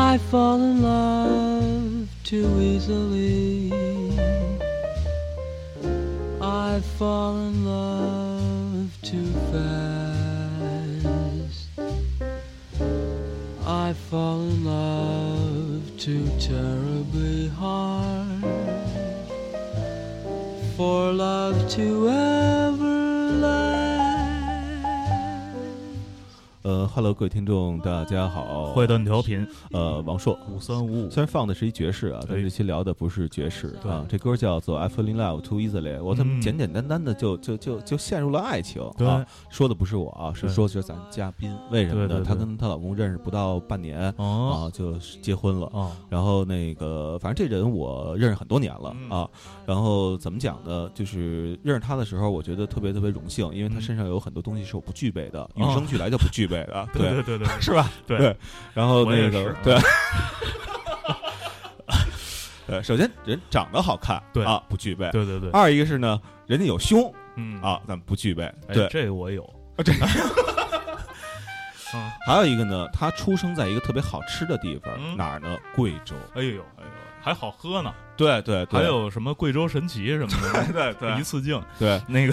I fall in love too easily. I fall in love too fast. I fall in love too terribly hard for love to ever 呃，Hello，各位听众，大家好，坏蛋调频。呃，王硕，五三五五。虽然放的是一爵士啊，但对。这期聊的不是爵士啊，这歌叫做《I Fall in Love Too Easily》，我怎么嗯。简简单单的就就就就陷入了爱情对。啊？说的不是我啊，是对说的是咱嘉宾，为什么呢？她跟她老公认识不到半年哦。啊，就结婚了。哦，然后那个，反正这人我认识很多年了嗯。啊。然后怎么讲呢？就是认识他的时候，我觉得特别特别荣幸，因为他嗯。身上有很多东西是我不具备的，与哦生俱来就不具备的。对对对对，是吧？对对。然后那个是对。呃，首先人长得好看，对啊，不具备。对对对，二一个是呢，人家有胸嗯，啊，咱们不具备。哎对，这个我有，这啊，还有一个呢，他出生在一个特别好吃的地方，嗯哪儿呢？贵州。哎呦哎呦，还好喝呢，对对对，还有什么贵州神奇什么的，对对一次性，对，那个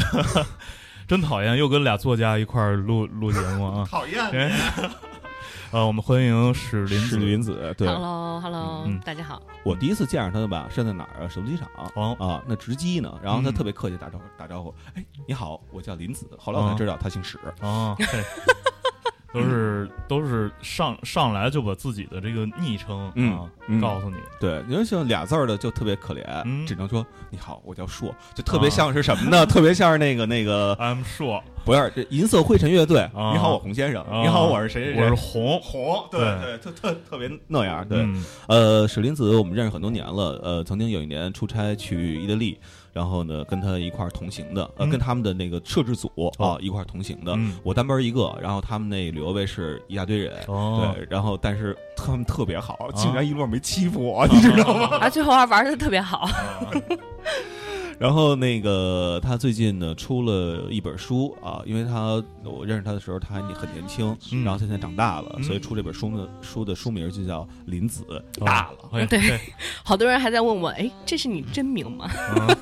真讨厌，又跟俩作家一块儿录录节目啊，讨厌哎 呃，我们欢迎史林是子，林子。对，Hello，Hello，、嗯大家好。我第一次见着他的吧，是在哪儿啊？首都机场。哦啊，那值机呢，然后他嗯特别客气打招呼，打招呼，哎，你好，我叫林子。后来我才哦知道他姓史，哦，嘿都是都是上上来就把自己的这个昵称嗯啊嗯告诉你，对，因为像俩字儿的就特别可怜，嗯只能说你好，我叫硕，就特别像是什么呢？特别像是那个那个，I'm sure，不是这银色灰尘乐队。啊你好，我洪先生。啊你好，我是谁谁谁？我是红，红，对对，特特特别那样。对，嗯呃，史林子我们认识很多年了，呃，曾经有一年出差去意大利，然后呢跟他一块儿同行的，呃，嗯跟他们的那个摄制组啊哦一块儿同行的。嗯我单班一个，然后他们那旅游卫是一大堆人。哦，对，然后但是他们特别好，啊竟然一路上没欺负我，你知道吗？啊，最后还玩的特别好。啊然后那个他最近呢出了一本书啊，因为他我认识他的时候他还很年轻，嗯然后现在长大了，嗯所以出这本书呢书的书名就叫《林子大了》。对哎对好多人还在问我，哎，这是你真名吗？啊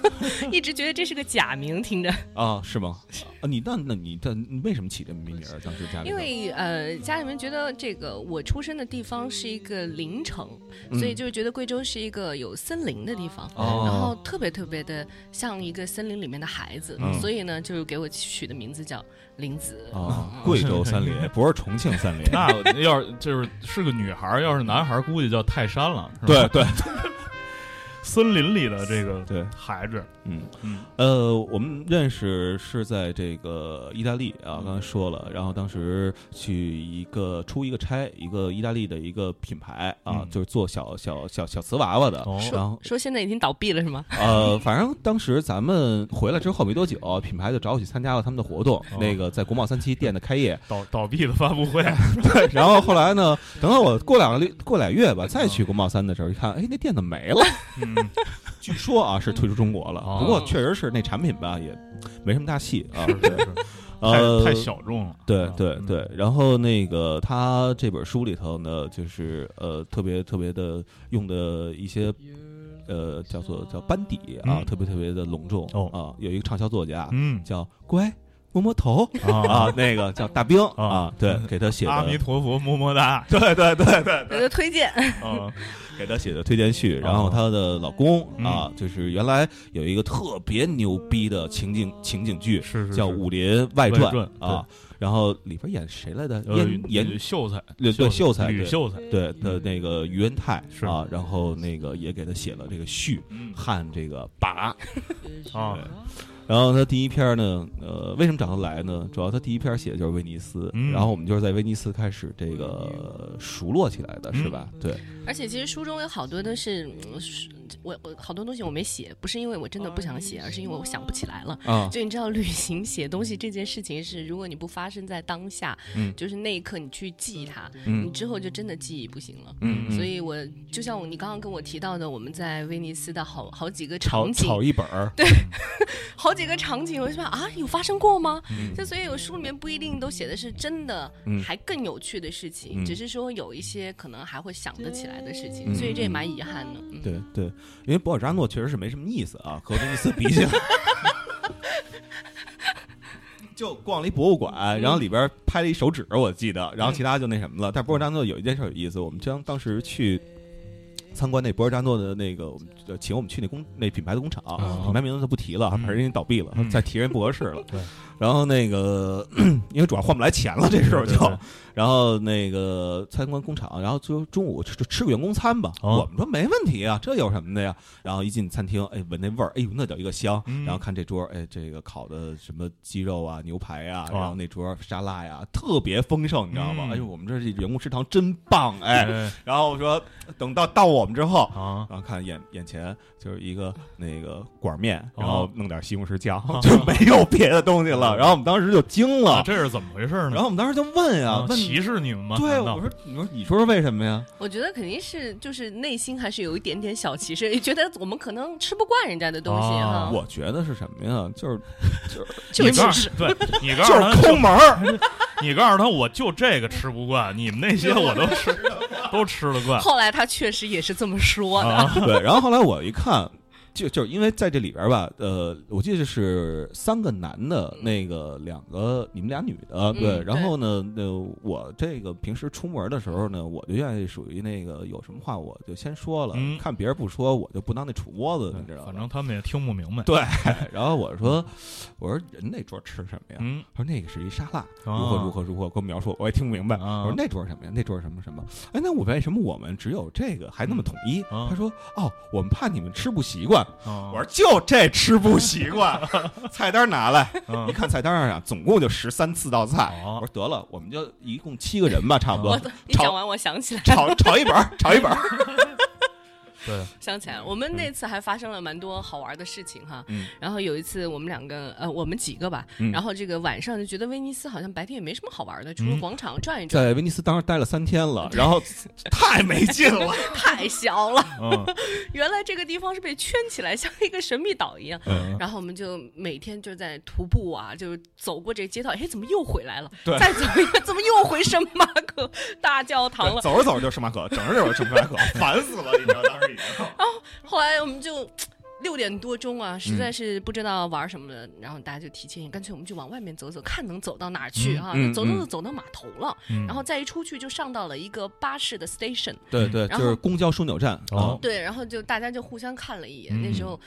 一直觉得这是个假名，听着。啊，是吗？啊，你那那你这你为什么起这名名儿？当时家里因为呃，家里面觉得这个我出生的地方是一个林城，嗯所以就觉得贵州是一个有森林的地方，哦然后特别特别的像一个森林里面的孩子，嗯所以呢，就是给我取的名字叫林子。啊，贵州森林不是重庆森林。那要是就是是个女孩，要是男孩，估计叫泰山了？对对森林里的这个对，孩子，嗯。嗯。呃，我们认识是在这个意大利啊，刚才说了，然后当时去一个出一个差，一个意大利的一个品牌啊，嗯。就是做小小小小瓷娃娃的，哦。然后说现在已经倒闭了是吗？呃，反正当时咱们回来之后没多久，品牌就找我去参加了他们的活动，哦。那个在国贸三期店的开业，倒倒闭的发布会，对，然后后来呢，等到我过两个月过俩月吧，再去国贸三的时候，一看，哎，那店怎么没了？嗯据说啊是退出中国了，哦不过确实是那产品吧也没什么大戏啊，是是是，呃，太太小众了，对对对，然后那个他这本书里头呢，就是呃特别特别的用的一些呃叫做叫班底啊，嗯。特别特别的隆重哦。啊，有一个畅销作家嗯。叫乖摸摸头。啊啊，那个叫大兵。啊啊，对，给他写的。阿弥陀佛，么么哒，对对对对给他推荐。啊 给他写的推荐序，然后她的老公啊，就是原来有一个特别牛逼的情景情景剧，是是叫《武林外外传传》啊，然后里边演谁来的？呃演演秀才，对对秀才对。吕秀才，对的那个于恩泰是。啊，然后那个也给他写了这个序，嗯。汉这个拔。啊然后他第一篇呢，呃，为什么找他来呢？主要他第一篇写的就是威尼斯，嗯然后我们就是在威尼斯开始这个熟络起来的，是吧？对，而且其实书中有好多都是嗯是我我好多东西我没写，不是因为我真的不想写，而是因为我想不起来了。啊，就你知道，旅行写东西这件事情是，如果你不发生在当下，嗯。就是那一刻你去记它，嗯。你之后就真的记忆不行了。所以我就像你刚刚跟我提到的，我们在威尼斯的好好几个场景，炒一本儿，好几个场景，我就说啊，有发生过吗？嗯。就所以我书里面不一定都写的是真的，嗯。还更有趣的事情，嗯。只是说有一些可能还会想得起来的事情，嗯。所以这也蛮遗憾的。嗯、对对，因为博尔扎诺确实是没什么意思啊，和威尼斯比起来。就逛了一博物馆，然后里边拍了一手指，我记得，然后其他就那什么了。但博尔扎诺有一件事有意思，我们将当时去参观那博尔扎诺的那个，我们呃请我们去那工那品牌的工厂，哦品牌名字就不提了，反正人家倒闭了，嗯再提人不合适了。对，然后那个 因为主要换不来钱了，这时候就，对对对然后那个参观工厂，然后就中午吃吃个员工餐吧。哦我们说没问题啊，这有什么的呀？然后一进餐厅，哎，闻那味儿，哎呦，那叫一个香。嗯然后看这桌，哎，这个烤的什么鸡肉啊、牛排啊，哦然后那桌沙拉呀，特别丰盛，你知道吗？嗯哎呦，我们这员工食堂真棒，哎。哎然后我说，等到到我们之后，啊，然后看眼眼前就是一个那个管面，哦然后弄点西红柿酱，就没有别的东西了。然后我们当时就惊了，啊这是怎么回事呢？然后我们当时就问呀啊，问歧视你们吗？对，我说你说你说是为什么呀？我觉得肯定是就是内心还是有一点点小歧视，也觉得我们可能吃不惯人家的东西哦哈。我觉得是什么呀？就是 就你告歧视诉对 你告就诉他是抠门儿，你告诉他，我就这个吃不惯，你们那些我都吃，都吃得惯后来他确实也是这么说的。啊。对。然后后来我一看，就就是因为在这里边吧，呃，我记得是三个男的，那个两个你们俩女的，对。嗯然后呢，那我这个平时出门的时候呢，我就愿意属于那个有什么话我就先说了，嗯看别人不说，我就不当那杵窝子，你知道吗？反正他们也听不明白。对。然后我说，我说人那桌吃什么呀？嗯，他说那个是一沙拉，哦如何如何如何，给我描述，我也听不明白。啊我说那桌什么呀？那桌什么什么？哎，那我为什么我们只有这个还那么统一？啊他说哦，我们怕你们吃不习惯。我我说就这吃不习惯，菜单拿来，嗯一看菜单上啊，总共就十三四道菜。哦我说得了，我们就一共七个人吧，差不多我。一讲完，我想起来，炒炒一本，炒一本儿。对，想起来了，我们那次还发生了蛮多好玩的事情哈。嗯然后有一次我们两个，呃，我们几个吧，嗯然后这个晚上就觉得威尼斯好像白天也没什么好玩的，除了嗯广场转一转，在威尼斯当时待了三天了，然后太没劲了。太小了。嗯 原来这个地方是被圈起来，像一个神秘岛一样。嗯，然后我们就每天就在徒步啊，就走过这街道，哎，怎么又回来了？对再走一个，怎么又回圣马可大教堂了？走着走着就圣马可，整着走着圣马可，烦死了，你知道当时已经。后来我们就六点多钟啊，实在是不知道玩什么了，然后大家就提前，干脆我们就往外面走走，看能走到哪儿去啊？走走走嗯走到码头了，嗯，然后再一出去就上到了一个巴士的 station，对对，就是公交枢纽站。哦对，然后就大家就互相看了一眼，嗯那时候。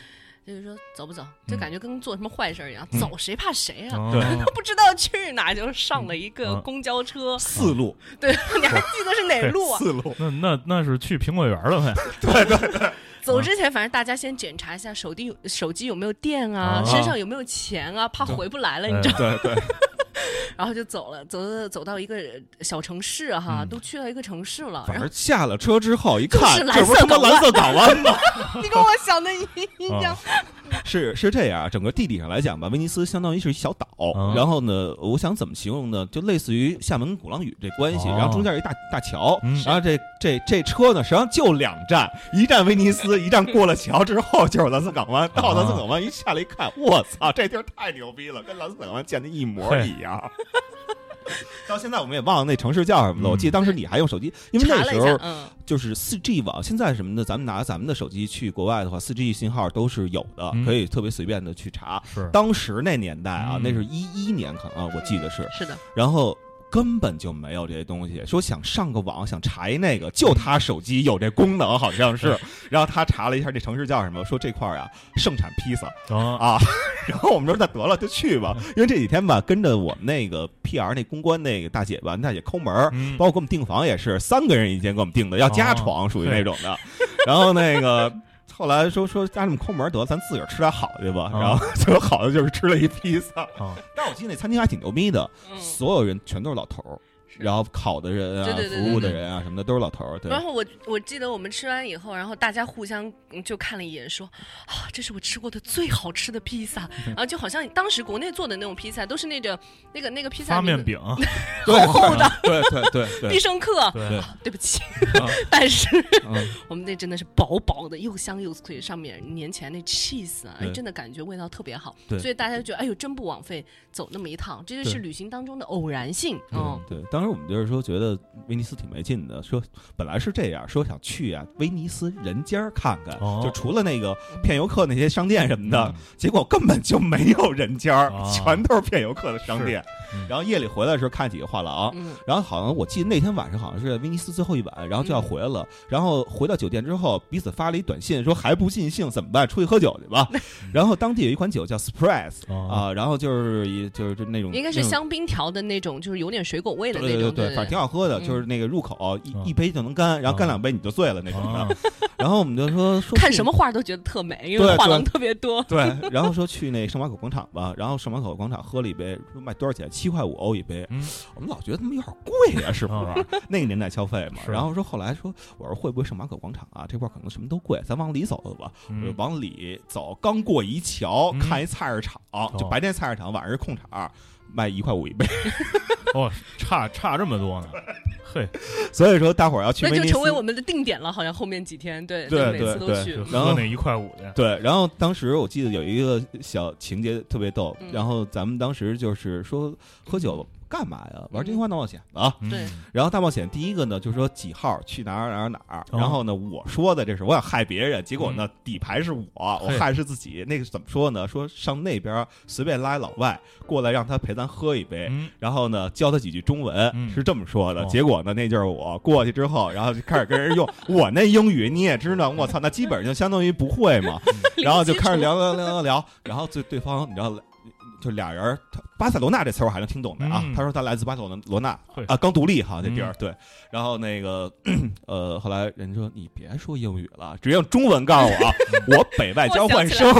就是说走不走，就嗯感觉跟做什么坏事儿一样，嗯走谁怕谁啊？哦 对不知道去哪就上了一个嗯公交车，四路，对，你还记得是哪路啊？四路。那那那是去苹果园了呗对对？走之前，反正大家先检查一下手机手机有没有电啊，啊身上有没有钱啊，怕回不来了，你知道。对对，然后就走了，走走走到一个小城市哈，嗯都去到一个城市了。反然后正下了车之后一看，这不是他妈蓝蓝色港湾吗？你跟我想的一样，是是这样，整个地理上来讲吧，威尼斯相当于是一小岛。啊然后呢，我想怎么形容呢？就类似于厦门鼓浪屿这关系，哦然后中间有一大大桥，嗯然后这这这车呢，实际上就两站，一站威尼斯，一站过了桥之后就是蓝色港湾。到蓝色港湾一下来一看，我操，这地儿太牛逼了，跟蓝色港湾建的一模一样。到现在我们也忘了那城市叫什么了。嗯。我记得当时你还用手机，因为那时候，嗯，就是四 G 网，现在什么的，咱们拿咱们的手机去国外的话，四 G 信号都是有的，嗯。可以特别随便的去查。是。当时那年代啊，嗯。那是一一年可能啊，我记得是，是的，然后根本就没有这些东西。说想上个网，想查一那个，就他手机有这功能，好像是。然后他查了一下这城市叫什么，说这块儿啊盛产披萨啊啊。然后我们说那得了，就去吧，因为这几天吧，跟着我们那个 PR 那公关那个大姐吧，那大姐抠门包括给我们订房也是三个人一间给我们订的，要加床，属于那种的。然后那个后来说说家里面抠门儿得，咱自个儿吃点好的去吧。啊然后最后好的就是吃了一披萨。啊但我记得那餐厅还挺牛逼的，嗯，所有人全都是老头儿，然后烤的人啊对对，对服务的人啊什么的都是老头儿。对。然，后我我记得我们吃完以后，然后大家互相嗯就看了一眼，说啊，这是我吃过的最好吃的披萨。然后就好像当时国内做的那种披萨，都是那个那个那个披萨面饼，对 厚厚的。对对对必胜客。对，啊对不起啊，但是嗯。我们那真的是薄薄的，又香又脆，上面粘起来那 cheese 啊，哎真的感觉味道特别好。对。所以大家就觉得，哎呦，真不枉费走那么一趟，这就是旅行当中的偶然性。嗯，对，当时我们就是说觉得威尼斯挺没劲的，说本来是这样，说想去啊威尼斯人间儿看看，哦就除了那个骗游客那些商店什么的，嗯结果根本就没有人间全都是骗游客的商店。嗯然后夜里回来的时候看几个画廊，嗯然后好像我记得那天晚上好像是威尼斯最后一晚，然后就要回来了。然后回到酒店之后，彼此发了一短信说还不尽兴怎么办？出去喝酒去吧。然后当地有一款酒叫 Surprise 哦啊，然后就是一就是就那种应该是香槟调的那种，就是有点水果味的那种。对对对，反正挺好喝的，嗯就是那个入口一嗯一杯就能干，然后干两杯你就醉了那种啊的。然后我们就说说看什么画都觉得特美，因为画廊特别多。对，然后说去那圣马可广场吧，然后圣马可广场喝了一杯，说卖多少钱？七块五欧一杯。嗯我们老觉得他妈有点贵呀、是不啊是？那个年代消费嘛。然后说后来说，我说会不会圣马可广场啊？这块可能什么都贵，咱往里走走吧。我往里走，刚过一桥，嗯看一菜市场，就哦白天菜市场，晚上是空场，卖一块五一杯。哦，差差这么多呢，嘿，所以说大伙儿要去那就成为我们的定点了，好像后面几天，对，对就每次都对去。然后喝那一块五的，对，然后当时我记得有一个小情节特别逗，嗯然后咱们当时就是说喝酒干嘛呀？玩真心话大冒险啊！嗯对然后大冒险第一个呢，就是说几号去哪儿哪儿哪儿，哦然后呢我说的这是我想害别人，结果呢底牌是我，我嘿害是自己。那个怎么说呢？说上那边随便拉一老外过来，让他陪咱喝一杯。嗯，然后呢，教他几句中文，嗯是这么说的。哦结果呢，那就是我过去之后，然后就开始跟人用 我那英语，你也知道，我操，那基本上就相当于不会嘛。然后就开始聊聊聊聊聊，然后对对方，你知道，就俩人，他巴塞罗那这词儿我还能听懂的啊。嗯他说他来自巴塞罗罗那啊，刚独立哈这地儿嗯对。然后那个呃，后来人说你别说英语了，直接用中文告诉我啊，我北外交换生。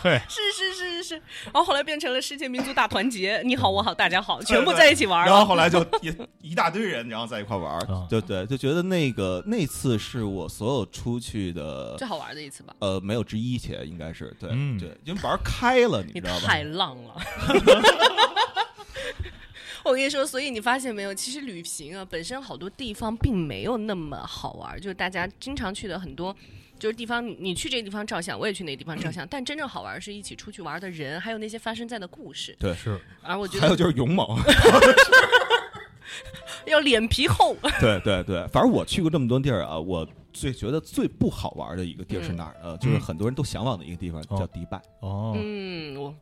嘿，是是是是是，然后后来变成了世界民族大团结，你好我好大家好，全部在一起玩了。然后后来就一一大堆人，然后在一块玩对对，就觉得那个那次是我所有出去的最好玩的一次吧，呃没有之一且应该是对嗯对，因为玩开了，你你知道吧？太浪了。我跟你说，所以你发现没有，其实旅行啊，本身好多地方并没有那么好玩，就是大家经常去的很多。就是地方，你你去这个地方照相，我也去那个地方照相，但真正好玩是一起出去玩的人，还有那些发生在的故事。对是，而我觉得还有就是勇猛，要脸皮厚，对对对，反正我去过这么多地儿啊，我最觉得最不好玩的一个地儿是哪儿呢？就是很多人都向往的一个地方，哦叫迪拜。哦，嗯，我呃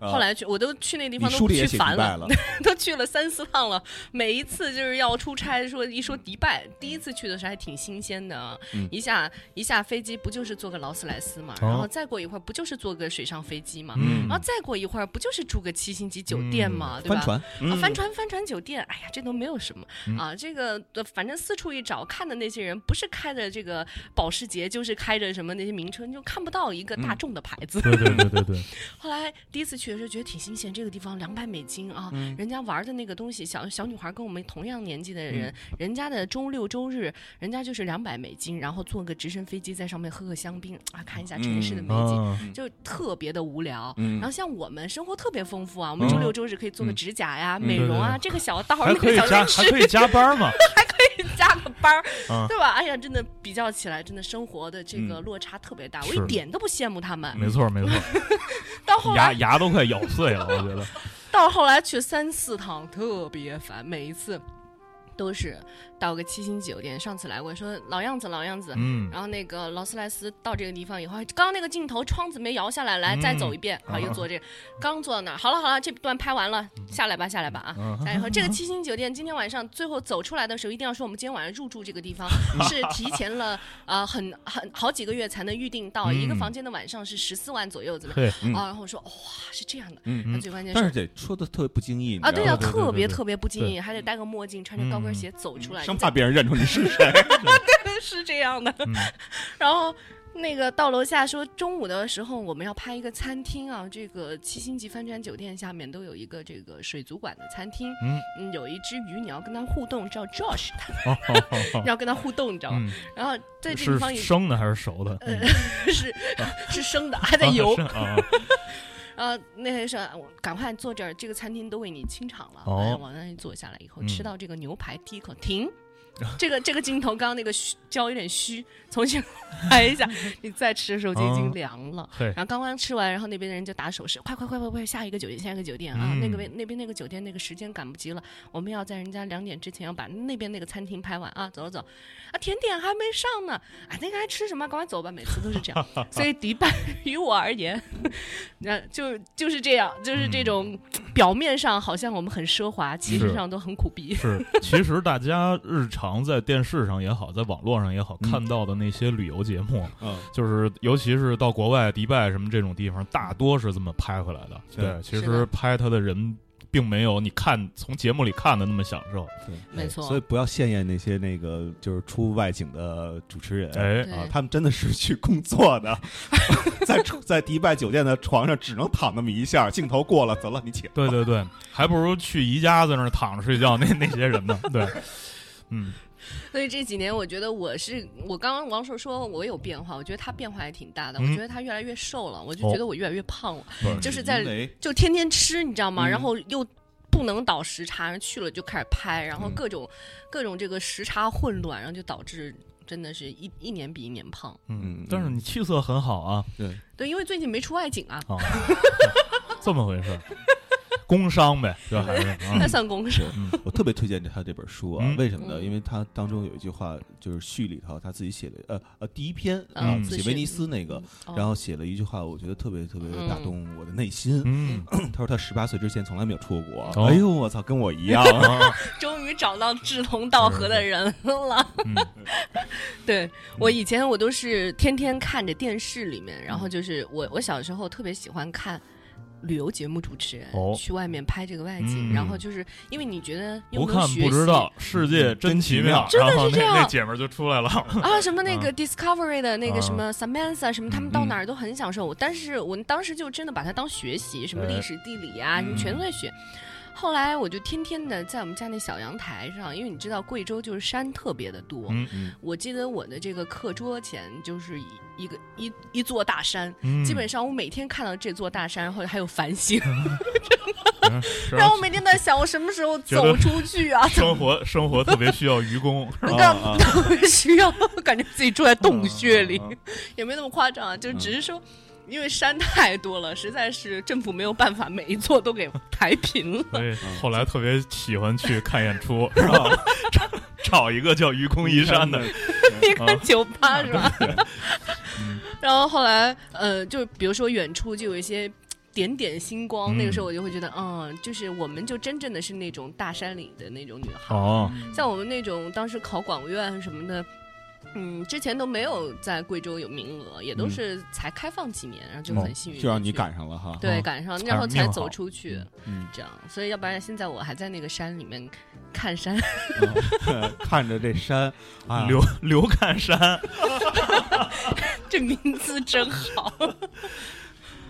后来去，我都去那地方都去烦拜了，都去了三四趟了，每一次就是要出差，说一说迪拜，第一次去的时候还挺新鲜的啊，嗯。一下一下飞机不就是坐个劳斯莱斯嘛，哦。然后再过一会儿不就是坐个水上飞机嘛，嗯。然后再过一会儿不就是住个七星级酒店嘛，对吧？帆船，帆船帆船酒店，哎呀，这都没有什么、嗯。啊。这个呃反正四处一找，看的那些人不是开着这个保时捷，就是开着什么那些名车，就看不到一个大众的牌子。对对对对对，后来第一次去的时候觉得挺新鲜，这个地方两百美金啊，嗯。人家玩的那个东西，小小女孩跟我们同样年纪的人，嗯。人家的周六周日，人家就是两百美金，然后坐个直升飞机在上面喝个香槟啊，看一下城市的美景。啊，就特别的无聊，嗯。然后像我们生活特别丰富啊，我们嗯。周六周日可以做个指甲呀、美容啊，这个小道那个小还可以加班嘛。还可以加班儿，啊。对吧？哎呀，真的比较起来，真的生活的这个嗯。落差特别大，我一点都不羡慕他们。没错没错，到后来牙牙都快咬碎了，我觉得，到后来去三四趟特别烦，每一次都是到个七星酒店。上次来过，说老样子老样子。嗯，然后那个劳斯莱斯到这个地方以后，刚刚那个镜头窗子没摇下来，来、嗯再走一遍，好啊又坐这个，刚坐到那儿，好了好了，这段拍完了，下来吧下来吧啊。嗯。下来以后，这个七星酒店今天晚上最后走出来的时候，一定要说我们今天晚上入住这个地方 是提前了啊很很好几个月才能预定到，嗯一个房间的晚上是十四万左右，怎么？样？嘿，嗯。啊，然后我说哇是这样的，嗯那最关键但是得说的特别不经意啊，对呀、特别特别不经意，还得戴个墨镜，穿着高跟鞋走出来，生你怕别人认出你是谁。是这样的。嗯然后那个到楼下说中午的时候我们要拍一个餐厅啊，这个七星级帆船酒店下面都有一个这个水族馆的餐厅，嗯，嗯，有一只鱼你要跟它互动，叫 Josh，哦哦哦哦你要跟它互动，你知道吗？嗯，然后在这地方也生的还是熟的？呃 是 是生的，还在游啊。是啊，然后那谁说，我赶快坐这儿，这个餐厅都为你清场了。哦哎往那里坐下来以后，嗯吃到这个牛排，第一口停。这个这个镜头刚刚那个虚焦有点虚，重新拍一下。你再吃的时候就已经凉了。嘿然后刚刚吃完，然后那边的人就打手势，快快快快快，下一个酒店，下一个酒店啊！嗯那个那边那个酒店那个时间赶不及了，我们要在人家两点之前要把那边那个餐厅拍完啊！走走走，啊，甜点还没上呢，啊，那个还吃什么？赶快走吧！每次都是这样，所以迪拜 于我而言，那就就是这样，就是这种表面上好像我们很奢华，其实上都很苦逼。是，其实大家日常在电视上也好，在网络上也好，嗯看到的那些旅游节目，嗯，就是尤其是到国外迪拜什么这种地方，大多是这么拍回来的。对，其实拍他的人并没有你看从节目里看的那么享受。对，没错所以不要羡艳那些那个就是出外景的主持人。哎，啊，他们真的是去工作的，在在迪拜酒店的床上只能躺那么一下，镜头过了，走了，你请。对对对，还不如去宜家在那儿躺着睡觉那那些人呢。对，嗯，所以这几年，我觉得我是我刚刚王硕说我有变化，我觉得他变化也挺大的。嗯我觉得他越来越瘦了，我就觉得我越来越胖了，就是在就天天吃，你知道吗？嗯然后又不能倒时差，然后去了就开始拍，然后嗯各种、各种这个时差混乱，然后就导致真的是一一年比一年胖。嗯嗯，但是你气色很好啊，对，对，因为最近没出外景啊，啊，这么回事，工伤呗，这还是啊那，算工伤。我特别推荐他这本书啊，嗯为什么呢？嗯因为他当中有一句话，就是序里头他自己写的，呃呃，第一篇嗯啊，写威尼斯那个，哦然后写了一句话，我觉得特别特别嗯打动我的内心。嗯，他说他十八岁之前从来没有出过国。哦哎呦，我操，跟我一样。啊 终于找到志同道合的人了。嗯 对我以前我都是天天看着电视里面，然后就是我我小时候特别喜欢看。旅游节目主持人、哦。去外面拍这个外景，嗯。然后就是因为你觉得又不看能学习不知道，世界真奇妙。真的然后那是这样。那姐们儿就出来了，啊，什么那个 Discovery 的那个啊什么 Samantha 什么，他们到嗯哪儿都很享受。但是我当时就真的把它当学习，什么哎。历史地理啊，什么全都在学。后来我就天天的在我们家那小阳台上，因为你知道贵州就是山特别的多，嗯嗯。我记得我的这个课桌前就是一一个一一座大山，嗯。基本上我每天看到这座大山，然后还有繁星，然后我每天在想我什么时候走出去啊，生活生活特别需要愚公，特别需要，感觉自己住在洞穴里，嗯也没那么夸张啊，就只是说。因为山太多了，实在是政府没有办法每一座都给抬平了。所以后来特别喜欢去看演出，是吧？找找一个叫愚公移山的，一个酒吧是吧？嗯 然后后来，呃，就比如说远处就有一些点点星光，嗯。那个时候我就会觉得，嗯，就是我们就真正的是那种大山里的那种女孩，哦，像我们那种当时考广院什么的。嗯，之前都没有在贵州有名额，也都是才开放几年，然后就很幸运、就让你赶上了哈。对，哦赶上，然后才走出去，嗯，这样。所以要不然现在我还在那个山里面看山，嗯看着这山 啊，刘刘看山，这名字真好。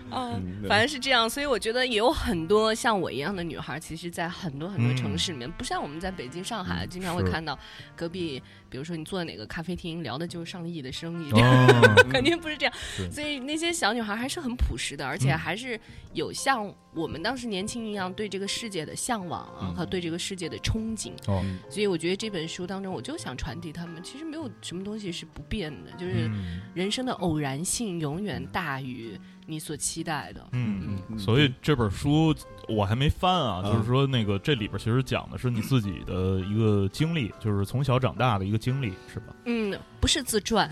啊嗯，反正是这样，所以我觉得也有很多像我一样的女孩，其实，在很多很多城市里面，不像我们在北京、上海，经常会看到隔壁，比如说你坐在哪个咖啡厅，聊的就是上亿的生意，哦，肯定不是这样。所以那些小女孩还是很朴实的，而且嗯。还是有像我们当时年轻一样对这个世界的向往啊，嗯。和对这个世界的憧憬。哦，所以我觉得这本书当中，我就想传递他们，其实没有什么东西是不变的，就是嗯。人生的偶然性永远大于你所期待的。嗯。嗯所以这本书我还没翻啊，嗯就是说那个这里边其实讲的是你自己的一个经历，就是从小长大的一个经历，是吧？嗯，不是自传，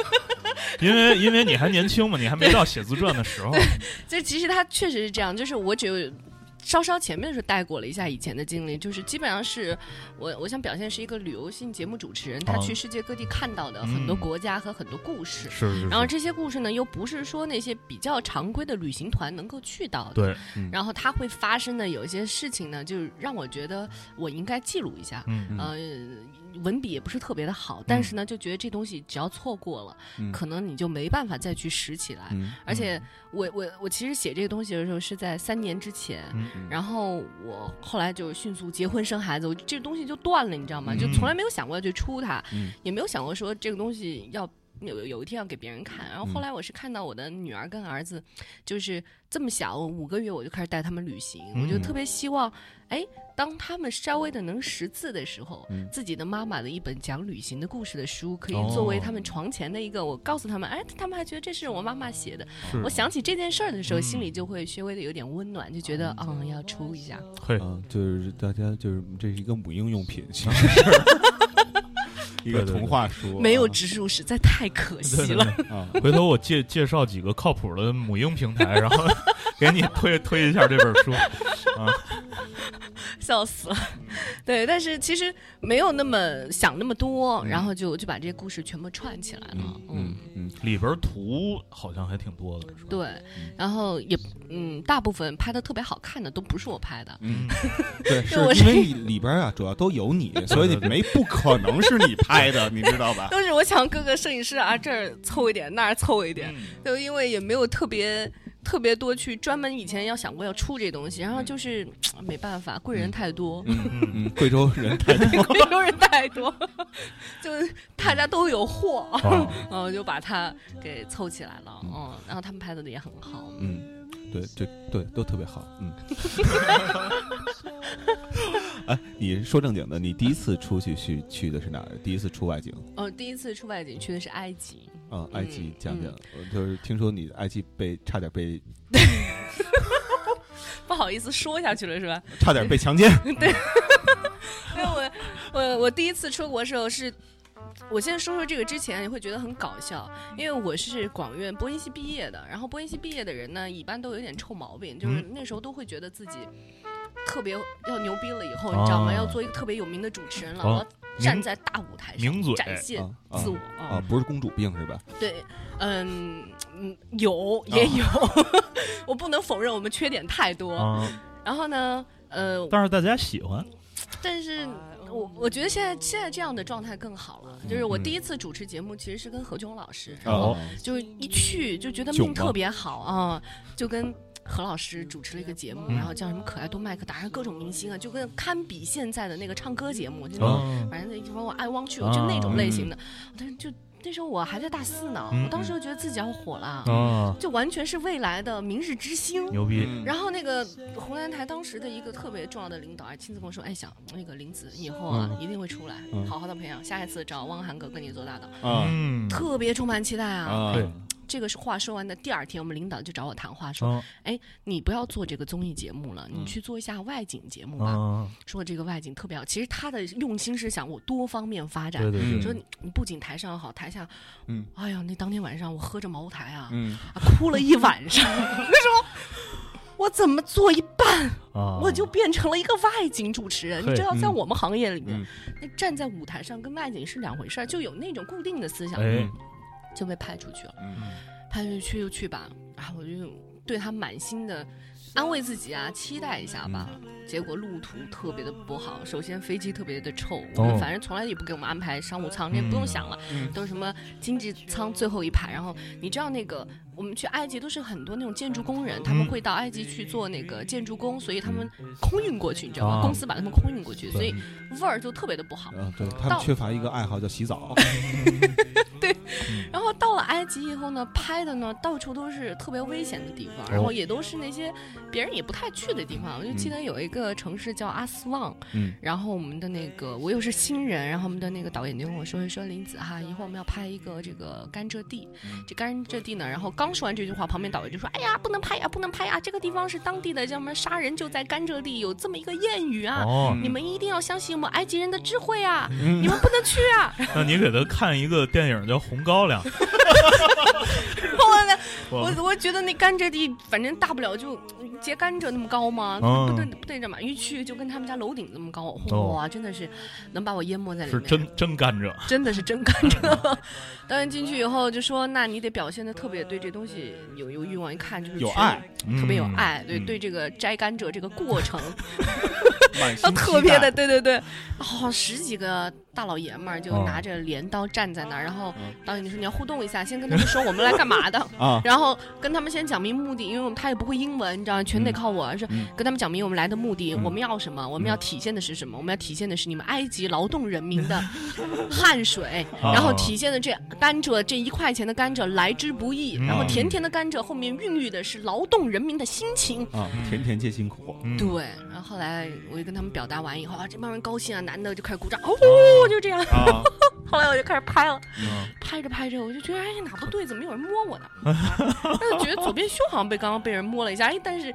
因为因为你还年轻嘛，你还没到写自传的时候。这其实他确实是这样，就是我只有。稍稍前面的时候带过了一下以前的经历，就是基本上是我我想表现是一个旅游性节目主持人，他哦去世界各地看到的很多嗯国家和很多故事。是是是，然后这些故事呢，又不是说那些比较常规的旅行团能够去到的。对，然后它会发生的有一些事情呢，就让我觉得我应该记录一下。嗯呃，文笔也不是特别的好，但是呢，就觉得这东西只要错过了，嗯可能你就没办法再去拾起来。嗯而且我我我其实写这个东西的时候是在三年之前，嗯然后我后来就迅速结婚生孩子，我这个东西就断了，你知道吗？嗯就从来没有想过要去出它，嗯也没有想过说这个东西要。有有一天要给别人看，然后嗯。后来我是看到我的女儿跟儿子，就是这么小五个月我就开始带他们旅行，我就嗯。特别希望，哎，当他们稍微的能识字的时候，嗯。自己的妈妈的一本讲旅行的故事的书，可以作为他们床前的一个，我告诉他们，哎，他们还觉得这是我妈妈写的。我想起这件事儿的时候，嗯心里就会稍微的有点温暖，就觉得嗯。要出一下。会啊，就是大家就是这是一个母婴用品，其实。是 一个童话书，没有啊植入实在太可惜了。啊，回头我介介绍几个靠谱的母婴平台，然后 给你推推一下这本书。笑死了。对，但是其实没有那么想那么多，嗯然后就就把这些故事全部串起来了。嗯嗯嗯里边图好像还挺多的，是吧？对，然后也嗯，大部分拍的特别好看的都不是我拍的。嗯，对，是 因为里里边啊，主要都有你，所以你没不可能是你拍的，你知道吧？都是我想各个摄影师啊，这儿凑一点，那儿凑一点，嗯。就因为也没有特别特别多去专门以前要想过要出这东西，然后就是没办法，贵人太多，嗯嗯嗯，贵州人太多，贵州人太多，就大家都有货，啊，然 后就把它给凑起来了，嗯，然后他们拍的也很好，嗯，对，对对都特别好，嗯。哎，你说正经的，你第一次出去去去的是哪儿？第一次出外景哦，第一次出外景去的是埃及，嗯？埃及嗯讲讲，我就是听说你埃及被差点被 不好意思说下去了是吧？差点被强奸，对因为我我我第一次出国的时候是。我先说说这个之前，你会觉得很搞笑，因为我是广院播音系毕业的，然后播音系毕业的人呢，一般都有点臭毛病，就是那时候都会觉得自己特别要牛逼了，以后、你知道吗？啊要做一个特别有名的主持人了，哦我要站在大舞台上展现自我啊，不是公主病是吧？对，嗯嗯，有也有，我不能否认我们缺点太多。啊，然后呢，呃，但是大家喜欢，但是我我觉得现在现在这样的状态更好了。就是我嗯第一次主持节目，其实是跟何炅老师，哦然后就是一去就觉得命特别好啊，就跟。何老师主持了一个节目，嗯。然后叫什么可爱多麦克，打上各种明星啊，就跟堪比现在的那个唱歌节目，就那种啊，反正那什么我爱汪去，就那种类型的。嗯但是就那时候我还在大四呢，嗯我当时就觉得自己要火了，啊，就完全是未来的明日之星。牛逼，嗯。然后那个湖南台当时的一个特别重要的领导还亲自跟我说：“哎，想那个林子以后啊、嗯。一定会出来，嗯。好好的培养，下一次找汪涵哥跟你做搭档。特别充满期待啊！啊。对这个是话说完的第二天，我们领导就找我谈话说：“哎你不要做这个综艺节目了，你嗯去做一下外景节目吧。啊，说这个外景特别好，其实他的用心是想我多方面发展。说你你不仅台上好，台下，嗯，哎呀，那当天晚上我喝着茅台啊，哭了一晚上。那时候我怎么做一半，啊，我就变成了一个外景主持人。你知道，在嗯我们行业里面嗯，那站在舞台上跟外景是两回事儿，就有那种固定的思想，哎，就被派出去了。嗯派出去就去吧，啊，我就对他满心的安慰自己啊，期待一下吧。结果路途特别的不好，首先飞机特别的臭，我们哦反正从来也不给我们安排商务舱，那不用想了，嗯都是什么经济舱最后一排。然后你知道那个我们去埃及都是很多那种建筑工人，他们嗯会到埃及去做那个建筑工，所以他们空运过去，你知道吗？啊。公司把他们空运过去，所以味儿就特别的不好。啊，对他们到缺乏一个爱好叫洗澡，对然后到了埃及以后呢，拍的呢到处都是特别危险的地方，然后也都是那些别人也不太去的地方。我就记得有一个城市叫阿斯旺，嗯。然后我们的那个我又是新人，然后我们的那个导演就跟我说说林子哈，一会儿我们要拍一个这个甘蔗地，这甘蔗地呢，然后刚说完这句话，旁边导游就说，哎呀，不能拍呀，不能拍呀，这个地方是当地的叫什么杀人就在甘蔗地，有这么一个谚语啊。哦，你们一定要相信我们埃及人的智慧啊！嗯你们不能去啊！那你给他看一个电影叫《红高粱》，后来呢，我 我觉得那甘蔗地，反正大不了就结甘蔗那么高嘛？嗯不对不对着嘛，一去就跟他们家楼顶那么高，哦哇，真的是能把我淹没在里面。是真真甘蔗，真的是真甘蔗。当然进去以后就说，那你得表现的特别对这东西有有欲望，一看就是有爱，特别有嗯爱，对嗯对这个摘甘蔗这个过程 满心要特别的，对对对，哦，十几个大老爷们儿就哦。拿着镰刀站在那儿，然后嗯导演就说你要互动一下，先跟他们说我们来干嘛的，啊，然后跟他们先讲明目的，因为他也不会英文，你知道，全得靠我，是嗯。跟他们讲明我们来的目的，嗯。我们要什么，我们要体现的是什么，我们要体现的是你们埃及劳动人民的 汗水，哦然后体现的这甘蔗这一块钱的甘蔗来之不易，嗯。然后甜甜的甘蔗后面孕育的是劳动人民的心情。啊，甜甜皆辛苦，嗯。对，然后后来我就跟他们表达完以后啊，这帮人高兴啊，男的就开始鼓掌，哦，就这样。啊，后来我就开始拍了，嗯拍着拍着，我就觉得哎哪不对，怎么有人摸我呢？但是觉得左边胸好像被刚刚被人摸了一下，哎，但是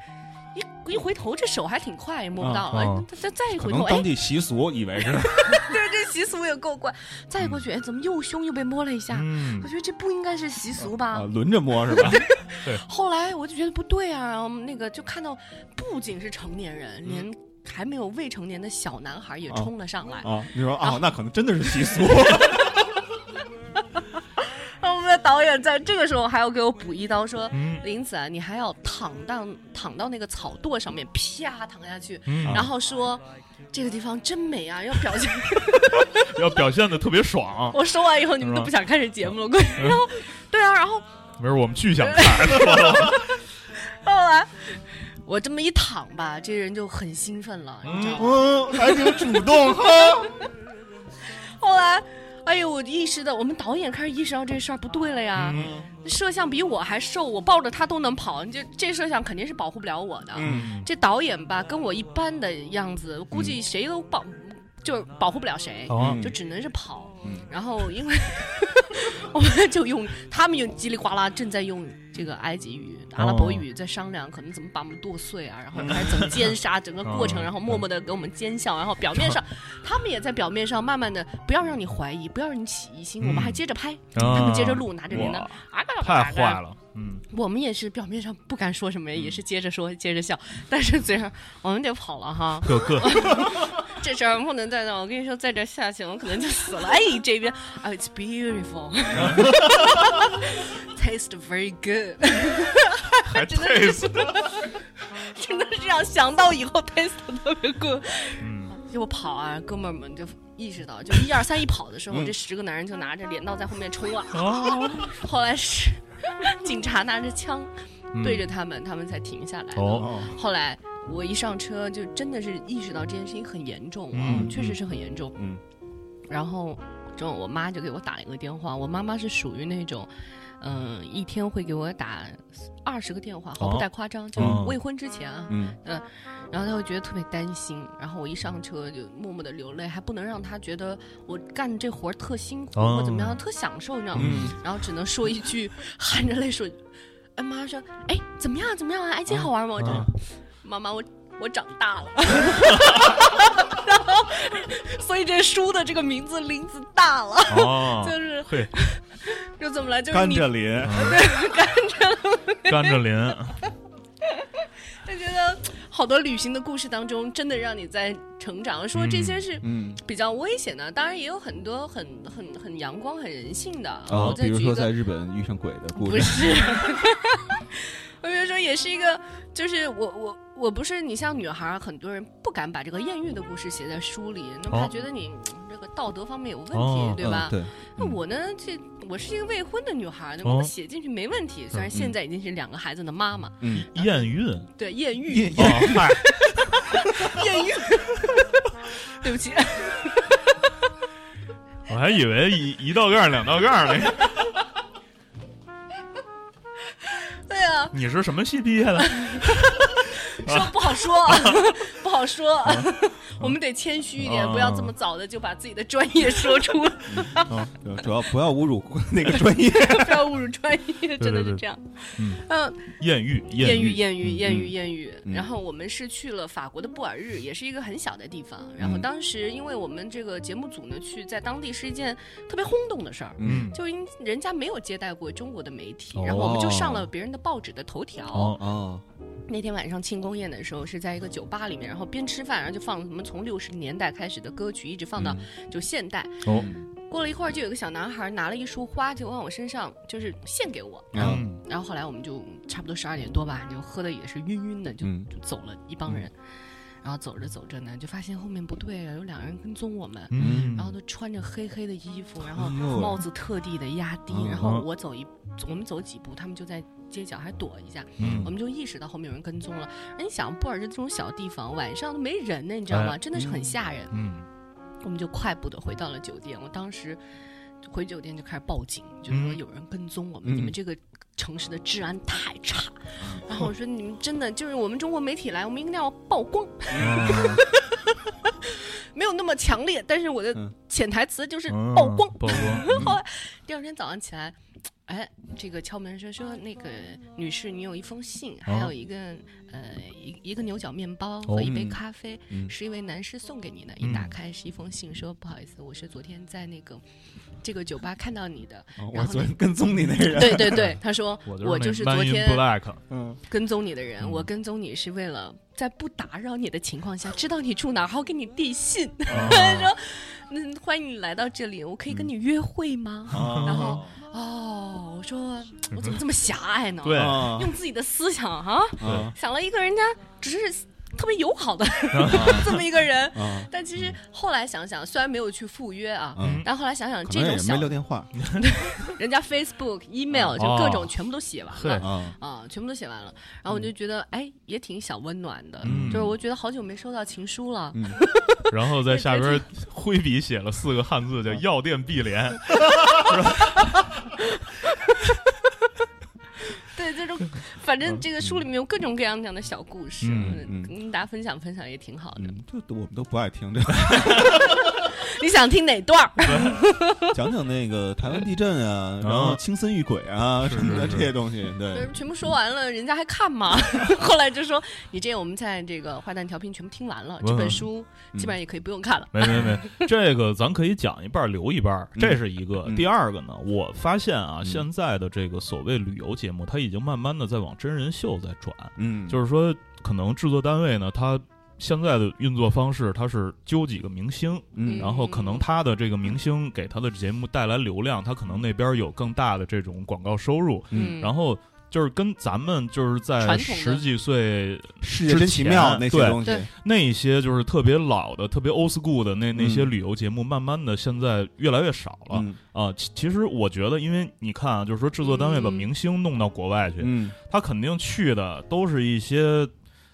一一回头这手还挺快，摸不到了。啊再再再一回头，当，地习俗以为是 对，这习俗也够怪。再过去，哎，怎么右胸又被摸了一下？嗯我觉得这不应该是习俗吧？啊轮着摸是吧？后来我就觉得不对啊，然后那个就看到不仅是成年人，连还没有未成年的小男孩也冲了上来。啊，你说啊，那可能真的是习俗，我们的导演在这个时候还要给我补一刀，说：“嗯林子啊，你还要躺到躺到那个草垛上面，啪躺下去，嗯，然后说。”这个地方真美啊！要表现。要表现的特别爽，我说完以后，你们都不想看这节目了。然后，对啊，然后没事，我们巨想看，后来我这么一躺吧，这人就很兴奋了，你知道吗？嗯，还挺主动哈。后来，哎呦，我意识到我们导演开始意识到这事儿不对了呀。嗯摄像比我还瘦，我抱着他都能跑，你这这摄像肯定是保护不了我的。嗯这导演吧，跟我一般的样子，估计谁都保，就是保护不了谁，哦就只能是跑。嗯然后因为 我们就用他们用叽里呱啦正在用这个埃及语、阿拉伯语在商量，可能怎么把我们剁碎啊，然后开始怎么奸杀整个过程，哦然后默默的给我们奸笑，然后表面上他们也在表面上慢慢的不要让你怀疑，不要让你起疑心，我们还接着拍，他们接着录，拿着铃铛哇，啊，太坏了，嗯，我们也是表面上不敢说什么，也是接着说，接着笑，但是嘴上我们得跑了哈。各各。这事儿不能再闹我跟你说，在这下去我可能就死了。哎，这边啊、i t s beautiful, taste very good，还 taste，真的是这样想到以后 taste 特别 good。嗯。结果跑啊，哥们儿们就意识到，就一二三一跑的时候，嗯。这十个男人就拿着镰刀在后面冲啊。哦，后来是 警察拿着枪嗯对着他们，他们才停下来的。哦，后来我一上车，就真的是意识到这件事情很严重啊，嗯确实是很严重。嗯然后中午我妈就给我打了一个电话，我妈妈是属于那种，嗯、一天会给我打二十个电话，毫不哦带夸张，就未婚之前啊。嗯然后他会觉得特别担心，然后我一上车就默默的流泪，还不能让他觉得我干这活特辛苦、哦或怎么样，特享受，你知道吗？嗯然后只能说一句，含着泪说：“哎，妈说，哎，怎么样？怎么样啊？埃及好玩吗？”我就啊妈妈，我我长大了。然后，所以这书的这个名字林子大了，哦，就是对，就怎么来，就是你甘蔗林，甘蔗林，就觉得好多旅行的故事当中，真的让你在成长。说这些是嗯。比较危险的，当然也有很多很很很阳光、很人性的。啊我，再比如说在日本遇上鬼的故不事，是，也是一个，就是我我我不是你像女孩，很多人不敢把这个艳遇的故事写在书里，那怕哦觉得你、嗯这个道德方面有问题，哦对吧？嗯对，嗯。那我呢，这我是一个未婚的女孩儿，那哦我写进去没问题。虽然现在已经是两个孩子的妈妈，嗯，艳遇，对 艳遇，艳。遇，对不起，我还以为一一道杠两道杠呢，你是什么系毕业的？说不好说，不好说，我们得谦虚一点，不要这么早的就把自己的专业说出主要不要侮辱 那个专业。不要侮辱专业，真的是这样。嗯嗯，艳遇，艳遇，遇，艳遇，嗯艳遇，嗯艳遇。嗯然后我们是去了法国的布尔日，也是一个很小的地方。然后嗯当时因为我们这个节目组呢去在当地是一件特别轰动的事儿。嗯，就因人家没有接待过中国的媒体，哦然后我们就上了别人的报纸的头条。哦哦，那天晚上庆功宴的时候是在一个酒吧里面，然后边吃饭，然后就放什么从六十年代开始的歌曲，一直放到就现代。哦，过了一会儿，就有个小男孩拿了一束花就往我身上就是献给我，然后、嗯。然后后来我们就差不多十二点多吧，就喝的也是晕晕的，就、嗯。就走了一帮人。然后走着走着呢，就发现后面不对了，有两个人跟踪我们。嗯，然后都穿着黑黑的衣服，然后帽子特地的压低，嗯然后我走一，我们走几步，他们就在街角还躲一下，嗯我们就意识到后面有人跟踪了。而你想，布尔日这种小地方，晚上都没人呢，你知道吗？哎真的是很吓人。嗯我们就快步的回到了酒店。我当时回酒店就开始报警，就是说嗯有人跟踪我们，嗯你们这个城市的治安太差。然后我说你们真的就是我们中国媒体来，我们一定要曝光，嗯 没有那么强烈，但是我的嗯潜台词就是嗯曝光。曝光，第二天早上起来。哎，这个敲门说说那个女士，你有一封信，哦。还有一个呃一一个牛角面包和一杯嗯咖啡，嗯是一位男士送给你的。嗯一打开是一封信，说不好意思，我是昨天在那个这个酒吧看到你的。哦然后呢我昨天跟踪你那人，对对对，他说我我就就是是昨天跟踪你的人，嗯我跟踪你是为了在不打扰你的情况下，知道你住哪儿，然后给你递信，啊说嗯欢迎你来到这里，我可以跟你约会吗？啊然后哦，我说我怎么这么狭隘呢？对啊用自己的思想啊，啊想了一个人家只是特别友好的 这么一个人，啊，但其实后来想想，虽然没有去赴约啊，嗯，但后来想想，这种小没留电话。人家 Facebook、email 就各种全部都写完了。啊，啊，全部都写完了，然后我就觉得，哎，也挺小温暖的。嗯。就是我觉得好久没收到情书了，嗯。然后在下边挥笔写了四个汉字，叫“药店碧莲对，这种，反正这个书里面有各种各样这样的小故事，嗯嗯。跟大家分享分享也挺好的。嗯，这都我们都不爱听这个，你想听哪段儿？讲讲那个台湾地震啊，然后青森遇鬼啊什么的这些东西，对，全部说完了，人家还看吗？后来就说，你这我们在这个坏蛋调频全部听完了，这本书基本上也可以不用看了”。。没没没，这个咱可以讲一半儿留一半儿，这是一个。嗯第二个呢，我发现啊，嗯现在的这个所谓旅游节目，它已经慢慢的在往真人秀在转，嗯，就是说，可能制作单位呢，它现在的运作方式，它是揪几个明星，嗯。然后可能他的这个明星给他的节目带来流量，他可能那边有更大的这种广告收入，嗯。然后就是跟咱们就是在十几岁世界真奇妙那些对东西，那一些就是特别老的、特别 old school 的那那些嗯旅游节目，慢慢的现在越来越少了。嗯。啊。其其实我觉得，因为你看啊，就是说制作单位把嗯。明星弄到国外去，嗯。他肯定去的都是一些。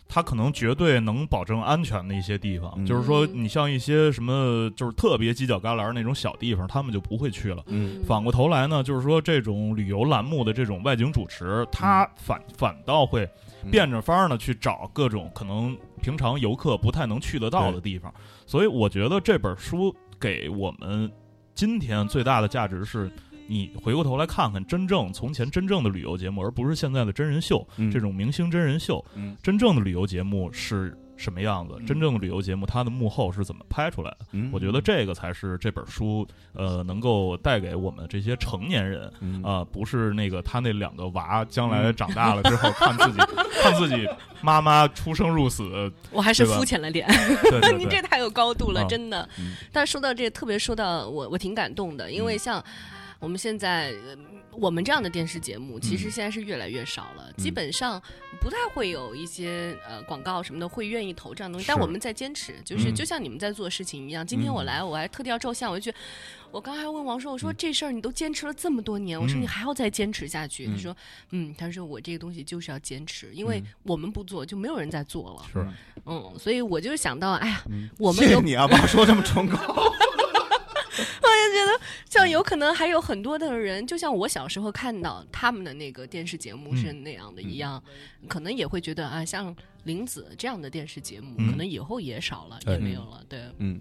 他可能绝对能保证安全的一些地方，嗯就是说，嗯你像一些什么，就是特别犄角旮旯那种小地方，他们就不会去了。嗯反过头来呢，就是说这种旅游栏目的这种外景主持，他反反倒会嗯变着法儿呢去找各种可能平常游客不太能去得到的地方。所以我觉得这本书给我们今天最大的价值是。你回过头来看看，真正从前真正的旅游节目，而不是现在的真人秀，嗯这种明星真人秀，嗯真正的旅游节目是什么样子？嗯真正的旅游节目它的幕后是怎么拍出来的？嗯我觉得这个才是这本书呃能够带给我们这些成年人嗯啊、不是那个他那两个娃将来长大了之后 看自己看自己妈妈出生入死，我还是肤浅了点。对对你 这，太有高度了，啊真的。嗯但说到这，特别说到我，我挺感动的，因为像我们现在。呃我们这样的电视节目，其实嗯现在是越来越少了，嗯基本上不太会有一些呃广告什么的会愿意投这样的东西。但我们在坚持，就是嗯就像你们在做事情一样。今天我嗯来，我还特地要照相，我就觉得，我刚还问王硕，我说这事儿你都坚持了这么多年，我说嗯你还要再坚持下去？嗯他说，嗯，他说我这个东西就是要坚持，因为嗯我们不做，就没有人在做了。是嗯，所所以我就想到，哎呀，嗯我们有谢谢你啊，把我说这么崇高，觉得，像有可能还有很多的人，就像我小时候看到他们的那个电视节目是那样的一样，可能也会觉得啊，像林子这样的电视节目，嗯。可能以后也少了，对也没有了。对，嗯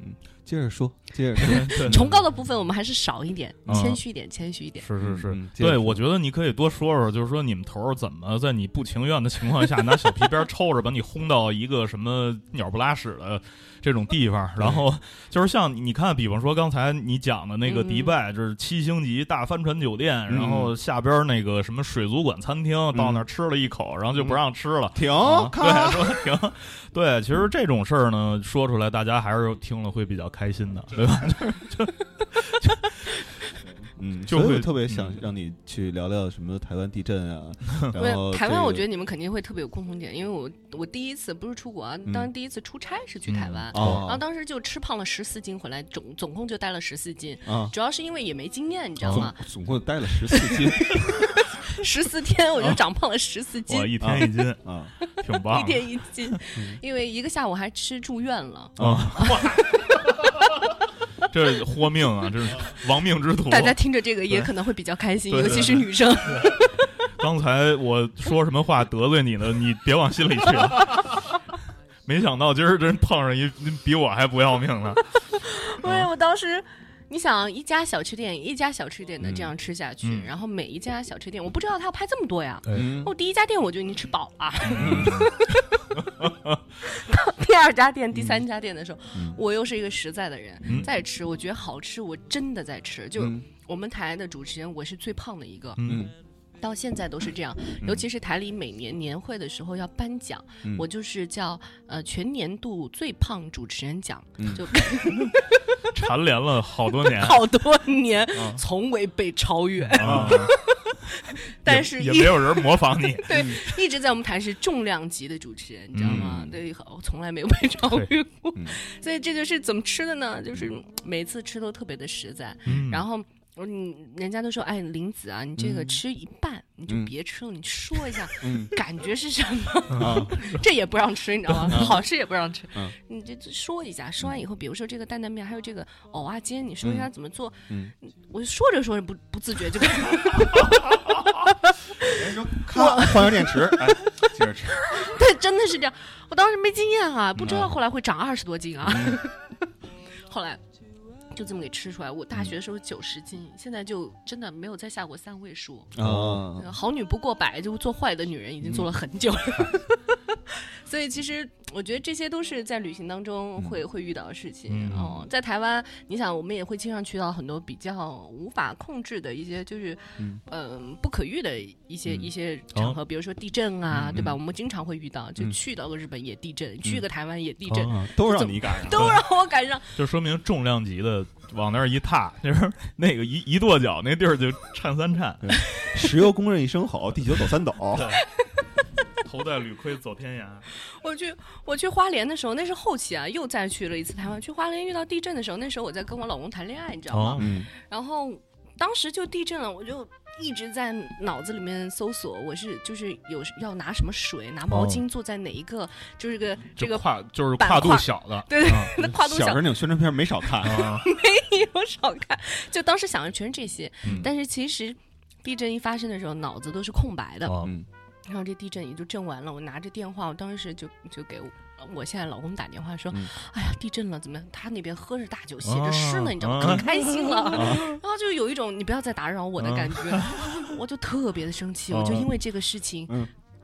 嗯，接着说，接着说，对崇高的部分我们还是少一点，嗯谦虚一点，谦虚一点。是是是，嗯对，我觉得你可以多说说，就是说你们头儿怎么在你不情愿的情况下拿小皮鞭抽着把你轰到一个什么鸟不拉屎的这种地方，然后就是像你看，比方说刚才你讲的那个嗯迪拜，就是七星级大帆船酒店，嗯然后下边那个什么水族馆餐厅，到那儿吃了一口，然后就不让吃了。停对，说停，对，其实这种事儿呢，说出来大家还是听了会比较开心的，对吧？嗯，就会所以特别想嗯让你去聊聊什么台湾地震啊，对然后台湾，我觉得得你们肯定会特别有共同点，因为我我第一次不是出国当时第一次出差是去台湾，哦然后当时就吃胖了十四斤，回来总总共就带了十四斤，啊，主要是因为也没经验，你知道吗总？共待了十四斤 十四天我就长胖了十四斤我，一天一斤，啊，挺棒。一天一斤，因为一个下午还吃住院了。啊，这豁命啊！这是 亡命之徒。大家听着这个也可能会比较开心，尤其是女生。刚才我说什么话得罪你了？你别往心里去。没想到今儿真碰上一比我还不要命的。因为我当时。你想一家小吃店一家小吃店的这样吃下去，嗯然后每一家小吃店，我不知道他要拍这么多呀。嗯我第一家店我就已经吃饱了，第二家店、第三家店的时候，嗯。我又是一个实在的人，嗯。再吃我觉得好吃，我真的在吃。就嗯。我们台的主持人，我是最胖的一个，嗯。到现在都是这样。尤其是台里每年年会的时候要颁奖，嗯。我就是叫呃全年度最胖主持人奖，嗯。就蝉联了好多年。好多年嗯从未被超越，啊，但是也也没有人模仿你。对一直在我们台是重量级的主持人，你知道吗？嗯对，我从来没有被超越过嗯。所以这就是怎么吃的呢？就是每次吃都特别的实在，嗯然后。嗯，人家都说，哎，林子啊，你这个嗯吃一半，你就嗯别吃了，你说一下嗯 感觉是什么？啊，这也不让吃，你知道吗？好吃也不让吃嗯。你这这说一下，说完以后，比如说这个担担面，还有这个藕啊煎，你说一下怎么做？嗯，我就说着说着不不自觉就开始看换个电池，哎，接着吃，对，真的是这样。我当时没经验啊，不知嗯道后来会长二十多斤啊。后来就这么给吃出来。我大学的时候九十斤，现在就真的没有再下过三位数。啊，呃好女不过百，就做坏的女人已经做了很久了。所以其实我觉得这些都是在旅行当中会、会遇到的事情。嗯哦，在台湾，你想我们也会经常去到很多比较无法控制的一些，就是嗯嗯、不可遇的一些、嗯一些场合，比如说地震啊，嗯对吧？我们经常会遇到，就嗯去到个日本也地震，去个台湾也地震，啊都让你赶上，都让我赶上。就说明重量级的往那儿一踏，就是那个一一跺脚，那地儿就颤三颤。石油工人一声吼，地球走三斗。头戴铝盔走天涯。我去我去花莲的时候，那是后期啊，又再去了一次台湾。去花莲遇到地震的时候，那时候我在跟我老公谈恋爱，你知道吗？哦嗯 然后当时就地震了，我就一直在脑子里面搜索，我是就是有要拿什么水，拿毛巾坐在哪一个，就是个这个跨就是跨度小的，对对啊那跨度小小时候那种宣传片没少看，啊，没有少看，就当时想的全是这些，嗯但是其实地震一发生的时候，脑子都是空白的。哦嗯然后这地震也就震完了，我拿着电话，我当时就就给我我现在老公打电话说，嗯哎呀，地震了，怎么样？他那边喝着大酒，写啊着诗呢，你知道吗？啊可开心了，然后就有一种你不要再打扰我的感觉，我就特别的生气，我就因为这个事情。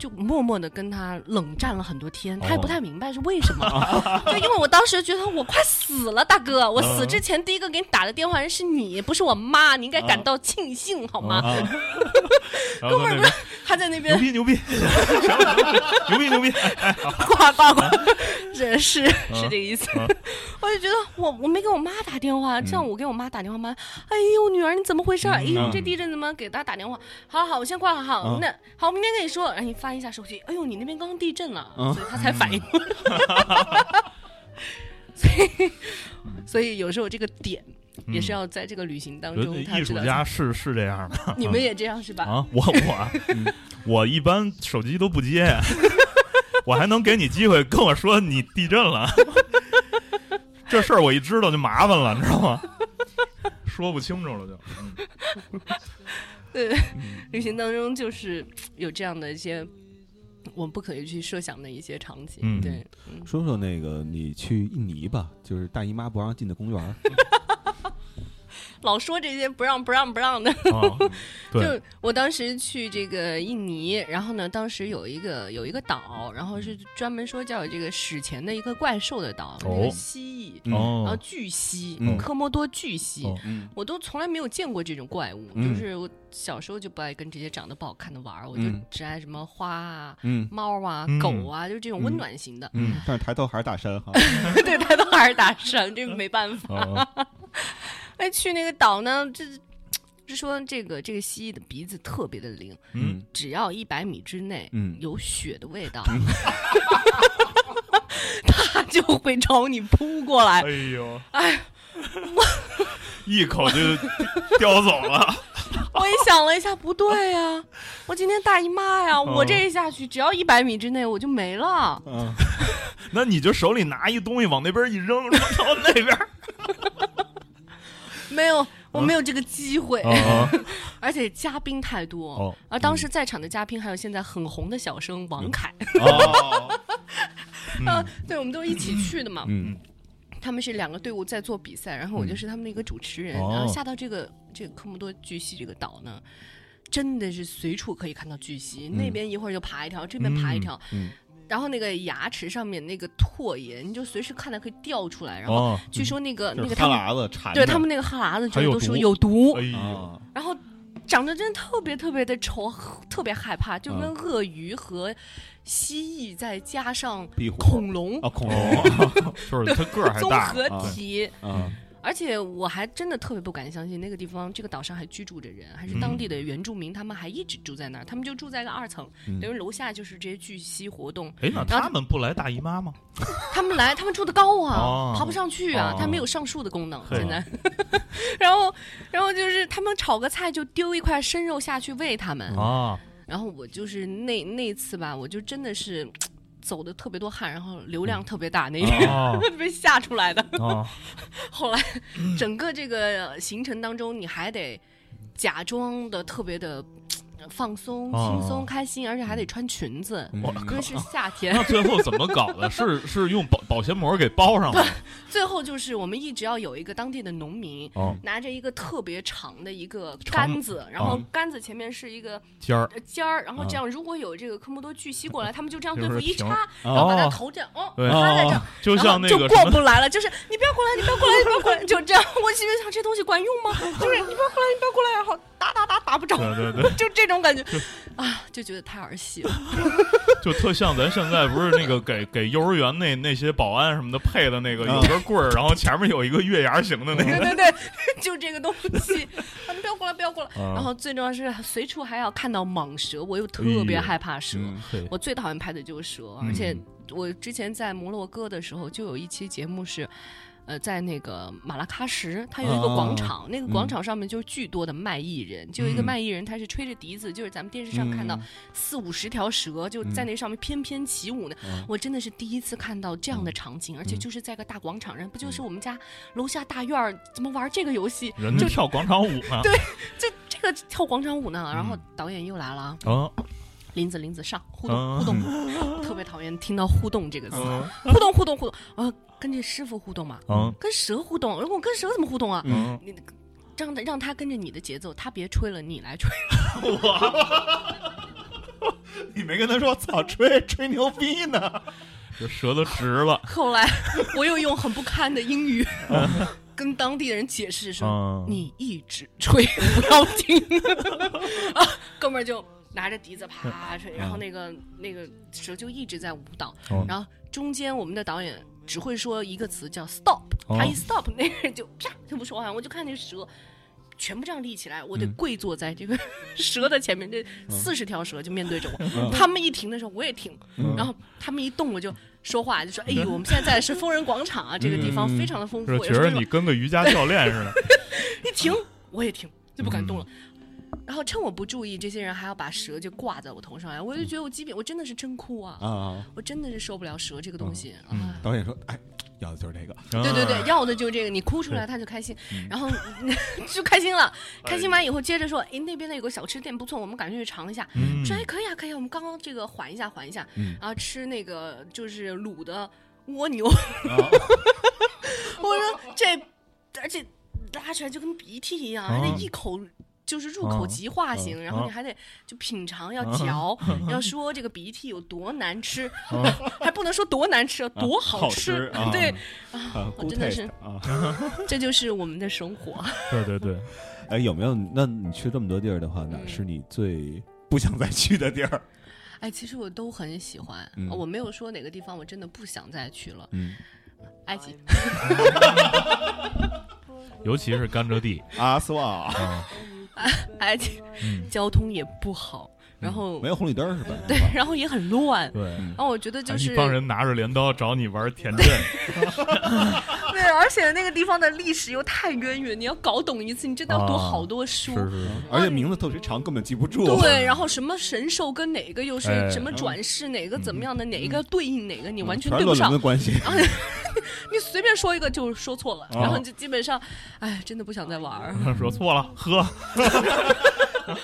嗯就默默的跟他冷战了很多天，他也哦不太明白是为什么。就因为我当时觉得我快死了，大哥，我死之前第一个给你打的电话人是你，不是我妈，你应该感到庆幸好吗？啊，然后在那边他在那牛逼牛逼，牛逼 牛逼，哎呱呱呱，是是这个意思。啊我就觉得我我没给我妈打电话，这样我给我妈打电话，妈，哎呦女儿你怎么回事？哎呦嗯这地震怎么给大家打电话？好好，我先挂了哈。嗯那好，我明天跟你说。然后你翻一下手机，哎呦你那边刚刚地震了，嗯所以他才反应过来。所以所以有时候这个点也是要在这个旅行当中，他艺术。家是是这样的你们也这样是吧？啊，我我我一般手机都不接，我还能给你机会跟我说你地震了，这事儿我一知道就麻烦了，你知道吗？说不清楚了就。嗯对，旅行当中就是有这样的一些我们不可以去设想的一些场景。嗯对，嗯，说说那个你去印尼吧，就是大姨妈不让进的公园儿。老说这些不让不让不让的。就我当时去这个印尼，然后呢，当时有一个有一个岛，然后是专门说叫这个史前的一个怪兽的岛，那哦。个蜥蜴，然后哦，巨蜥，嗯。科莫多巨蜥。我都从来没有见过这种怪物，嗯。就是我小时候就不爱跟这些长得不好看的玩儿，我就嗯。只爱什么花啊、嗯。猫啊、嗯。狗啊，就是这种温暖型的。嗯，但是抬头还是大山哈。对，抬头还是大山，这没办法。哦哎，去那个岛呢，这是说这个这个蜥蜴的鼻子特别的灵，嗯，只要一百米之内，嗯有血的味道，它就会朝你扑过来哎。呦，哎，我一口就叼走了。我也想了一下，不对呀、我今天大姨妈呀，我这一下去，只要一百米之内我就没了。嗯 那你就手里拿一东西往那边一扔，说朝那边。没有，我没有这个机会，哦。而且嘉宾太多。哦。而当时在场的嘉宾还有现在很红的小生王凯，哦，啊，对，我们都是一起去的嘛。嗯。他们是两个队伍在做比赛，然后我就是他们的一个主持人。哦。然后下到这个这个科莫多巨蜥这个岛呢，真的是随处可以看到巨蜥，那边一会儿就爬一条，这边爬一条，嗯然后那个牙齿上面那个唾液，你就随时看它可以掉出来。然后哦，据说那个、那个他们喇子缠。对他们那个哈喇子还有就都说毒有毒，哎呦，啊，然后长得真的特别特别的丑，特别害怕，就跟嗯鳄鱼和蜥蜴再加上恐龙啊，恐龙哦，就是他个儿还综大。合啊体。啊，而且我还真的特别不敢相信，那个地方这个岛上还居住着人，还是当地的原住民，他们还一直住在那儿，他们就住在个二层，嗯等于楼下就是这些巨蜥活动。哎，那他们不来大姨妈吗？他们来，他们住的高啊，哦爬不上去啊哦，他没有上树的功能，嘿现在。然后，然后就是他们炒个菜就丢一块生肉下去喂他们，啊，然后我就是那那次吧，我就真的是。走的特别多汗，然后流量特别大那一天，哦 被吓出来的。哦，后来整个这个行程当中，你还得假装的特别的放松、哦轻松、开心，而且还得穿裙子，我因为是夏 天那。最后怎么搞的？是 是用保保鲜膜给包上了？最后就是我们一直要有一个当地的农民。哦，拿着一个特别长的一个杆子，然后杆子前面是一个尖儿呃尖儿，然后这样如果有这个科莫多巨蜥过来，他们就这样对付一插，然后把它哦头这样哦对插在这儿，就像那就过不来了，就是你不要过来，你不要过来，你不要过来，就这样。我心里想，这东西管用吗？就是你不要过来，你不要过来，然后打打打打不着，对对对，就这种感觉啊，就觉得太儿戏了。就特像咱现在不是那个给给幼儿园那那些保安什么的配的那个啊有根棍儿，然后前面有一个月牙形的那个，对对对，就这个东西，啊，你不要过来，不要过来。啊然后最重要是随处还要看到蟒蛇，我又特别害怕蛇。嗯我最讨厌拍的就是蛇，而且我之前在摩洛哥的时候就有一期节目是。呃，在那个马拉喀什，它有一个广场，那个广场上面就是巨多的卖艺人，就有一个嗯卖艺人，他是吹着笛子，就是咱们电视上看到四五十条蛇就在那上面翩翩起舞呢。嗯我真的是第一次看到这样的场景，而且就是在个大广场上，不就是我们家楼下大院儿怎么玩这个游戏？人就跳广场舞呢。就这个跳广场舞呢。然后导演又来了，啊，林子林子上互动嗯互动，我 特别讨厌听到互动这个词，嗯互动互动互动，呃，跟这师傅互动嘛，嗯跟蛇互动，如果我跟蛇怎么互动啊？嗯，你让他让他跟着你的节奏，他别吹了，你来吹。你没跟他说操吹吹牛逼呢？这舌头直了。后来我又用很不堪的英语跟当地人解释说：“嗯，你一直吹不要停。”啊，哥们儿就拿着笛子啪吹，然后那个那个蛇就一直在舞蹈，哦然后中间我们的导演只会说一个词叫 stop，哦他一 stop，那个人就啪就不说话，我就看那个蛇。全部这样立起来，我得跪坐在这个 蛇的前面，这四十条蛇就面对着我。他们一停的时候，我也停，然后他们一动，我就说话，就说：“哎呦，我们现在在是疯人广场啊，这个地方非常的丰富。是觉得你跟个瑜伽教练似的。一停，我也停，就不敢动了。然后趁我不注意，这些人还要把蛇就挂在我头上呀，我就觉得我基本，我真的是真哭啊！啊，我真的是受不了蛇这个东西！导演说，哎，要的就是这个，对对对，要的就是这个，你哭出来他就开心，然后 就开心了，开心完以后接着说，哎，那边的有个小吃店不错，我们赶紧去尝一下。嗯说哎可以啊可以啊，我们刚刚这个缓一下缓一下，嗯然后吃那个就是卤的蜗牛，啊 我说这而且拉出来就跟鼻涕一样，还得啊一口。就是入口即化型，啊然后你还得就品尝，要嚼，要说这个鼻涕有多难吃，还不能说多难吃，多好吃。吃啊对，啊我真的是啊。这就是我们的生活。对对对，哎，有没有？那你去这么多地儿的话，哪是你最不想再去的地儿？哎，其实我都很喜欢，嗯我没有说哪个地方我真的不想再去了。嗯，埃及，尤其是甘蔗地阿斯旺啊，埃及嗯，交通也不好，然后没有红绿灯是吧？对，然后也很乱。对，嗯然后我觉得就是一帮人拿着镰刀找你玩田震，对，而且那个地方的历史又太渊源，你要搞懂一次，你真的要读啊好多书。是是，而且名字特别长，根本记不住。对，然后什么神兽跟哪个又是哎什么转世，哪个怎么样的，哪一个对应哪个，你完全对不上的。关系。你随便说一个就说错了，哦然后就基本上，哎，真的不想再玩儿。说错了，喝，又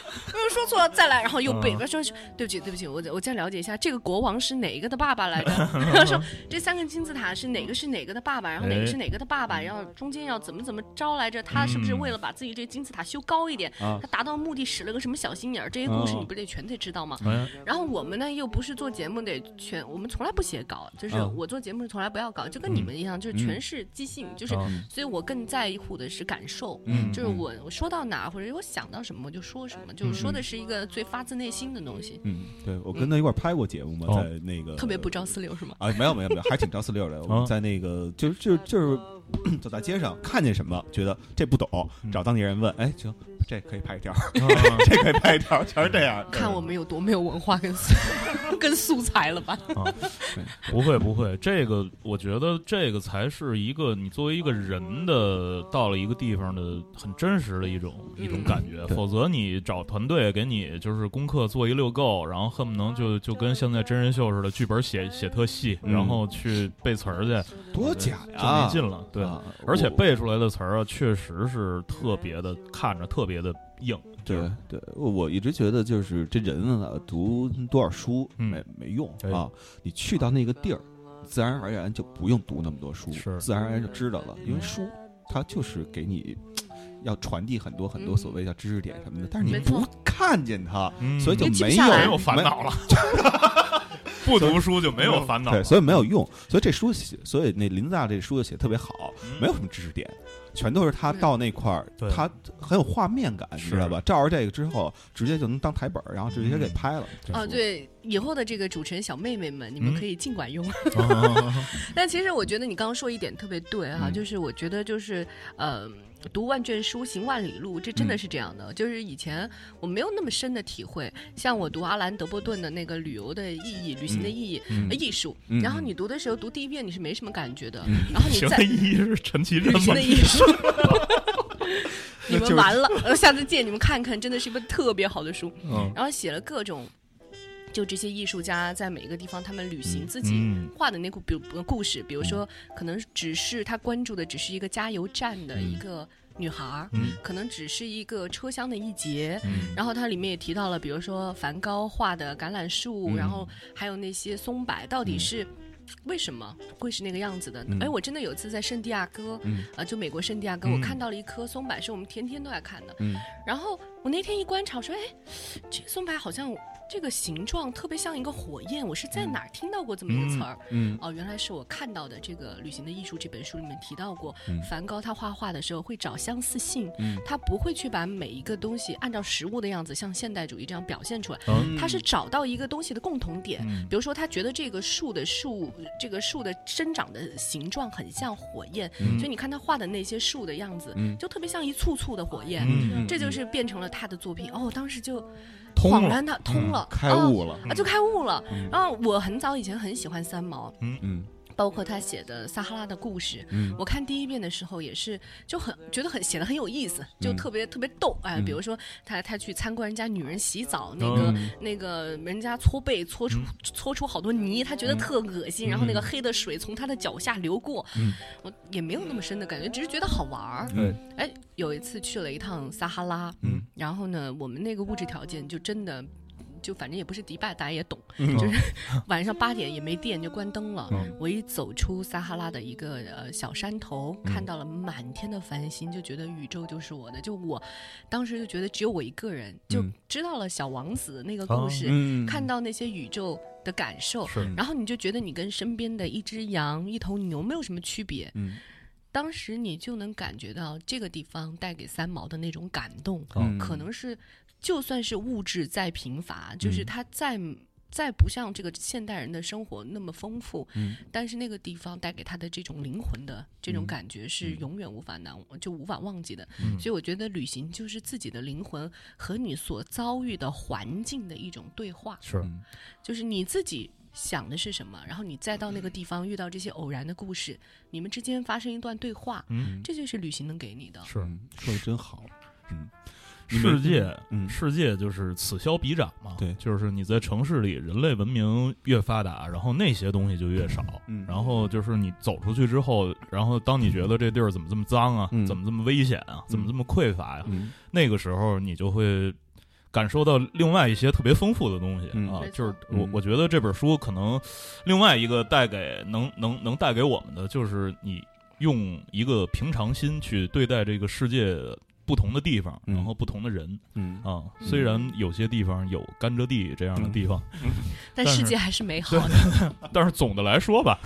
说错了，再来，然后又背，嗯说对不起，对不起，我我再了解一下，这个国王是哪一个的爸爸来着？然后说这三个金字塔是哪个是哪个的爸爸，然后哪个是哪个的爸爸，然后中间要怎么怎么着来着？他是不是为了把自己这金字塔修高一点，啊。他达到目的使了个什么小心眼儿？这些故事哦你不得全得知道吗？哎，然后我们呢又不是做节目得全，我们从来不写稿，就是嗯。我做节目从来不要稿，就跟你们一样，就是全是即兴，就是嗯。所以我更在乎的是感受。嗯就是我我说到哪儿或者我想到什么我就说什么，就是说的是一个最发自内心的东西，嗯，对我跟他一块儿拍过节目嘛，哦在那个特别不着四六是吗？啊，没有没有没有，还挺着四六的。我们在那个就是就是就是走在街上看见什么，觉得这不懂，嗯找当地人问，哎，行，这可以拍一条，啊 这可以拍一条，全是这样。看我们有多没有文化跟素 跟素材了吧？啊，不会不会，这个我觉得这个才是一个你作为一个人的到了一个地方的很真实的一种一种感觉，对否则你找团队给你就是功课做一溜够，然后恨不能就就跟现在真人秀似的，剧本写写特细，嗯然后去背词儿去，多假呀就呀，没劲了。对，啊而且背出来的词儿啊，确实是特别的，看着特别的硬。对对，我我一直觉得就是这人啊，读多少书嗯没没用啊，你去到那个地儿，自然而然就不用读那么多书，是自然而然就知道了，因为嗯书它就是给你。要传递很多很多所谓叫知识点什么的，但是你不看见它，嗯所以就没有没有烦恼了，不读书就没有烦恼。对，所以没有用。所以这书写，所以那林子大这书就写得特别好，嗯没有什么知识点，全都是他嗯到那块儿，他很有画面感，你知道吧？照着这个之后，直接就能当台本儿，然后直接给拍了。这哦，对，以后的这个主持人小妹妹们，你们嗯可以尽管用。啊 但其实我觉得你刚刚说一点特别对哈，嗯就是我觉得就是呃。读万卷书，行万里路，这真的嗯是这样的。就是以前我没有那么深的体会，像我读阿兰·德波顿的那个旅游的意义、旅行的意义、嗯呃艺术，嗯然后你读的时候读第一遍你是没什么感觉的，嗯然后你再意义是陈其贞吗旅行的？艺术，你就是们完了，呃下次借你们看看，真的是一本特别好的书。嗯然后写了各种，就这些艺术家在每一个地方他们旅行自己嗯。画的那故，比如故事，比如说可能只是他关注的只是一个加油站的一个女孩儿，嗯。可能只是一个车厢的一节。嗯。然后它里面也提到了，比如说梵高画的橄榄树，嗯。然后还有那些松柏，到底是为什么会是那个样子的？嗯。哎，我真的有一次在圣地亚哥，就美国圣地亚哥，嗯。我看到了一棵松柏，是我们天天都在看的。嗯。然后我那天一观察，我说，哎，这个松柏好像这个形状特别像一个火焰，我是在哪儿听到过这么一个词儿？嗯哦，原来是我看到的这个《旅行的艺术》这本书里面提到过，嗯梵高他画画的时候会找相似性，嗯他不会去把每一个东西按照实物的样子像现代主义这样表现出来，嗯他是找到一个东西的共同点。嗯比如说，他觉得这个树的树，这个树的生长的形状很像火焰，嗯所以你看他画的那些树的样子，嗯就特别像一簇簇的火焰。嗯这就是变成了他的作品。哦，当时就恍然他通了，开悟了，啊，就开悟了。嗯。然后我很早以前很喜欢三毛，嗯嗯包括他写的撒哈拉的故事，嗯。我看第一遍的时候也是就很觉得很写的很有意思，就嗯特别、特别逗哎、嗯。比如说他他去参观人家女人洗澡，那个、嗯。那个人家搓背搓出、搓出好多泥，他觉得特恶心，然后那个黑的水从他的脚下流过，嗯。我也没有那么深的感觉，只是觉得好玩儿。对，哎，有一次去了一趟撒哈拉，嗯，然后呢，我们那个物质条件就真的。就反正也不是迪拜，大家也懂，嗯就是 晚上八点也没电就关灯了。嗯我一走出撒哈拉的一个呃小山头，嗯看到了满天的繁星，就觉得宇宙就是我的。就我当时就觉得只有我一个人，就嗯知道了小王子那个故事，嗯看到那些宇宙的感受，然后你就觉得你跟身边的一只羊、一头牛没有什么区别。嗯当时你就能感觉到这个地方带给三毛的那种感动，嗯可能是就算是物质再贫乏，就是嗯。它再再不像这个现代人的生活那么丰富，嗯。但是那个地方带给他的这种灵魂的这种感觉是嗯。永远无法难就无法忘记的。嗯。所以我觉得旅行就是自己的灵魂和你所遭遇的环境的一种对话，是。嗯。就是你自己。想的是什么？然后你再到那个地方遇到这些偶然的故事，你们之间发生一段对话，嗯。这就是旅行能给你的。是。嗯说的真好，嗯，世界，嗯世界就是此消彼长嘛。对就是你在城市里，人类文明越发达，然后那些东西就越少。嗯然后就是你走出去之后，然后当你觉得这地儿怎么这么脏啊，嗯怎么这么危险啊，怎么这么匮乏呀、嗯那个时候你就会感受到另外一些特别丰富的东西、嗯啊就是我嗯我觉得这本书可能另外一个带给能能能带给我们的，就是你用一个平常心去对待这个世界不同的地方，嗯然后不同的人嗯啊。虽然有些地方有甘蔗地这样的地方，但世界还是美好的。但是总的来说吧，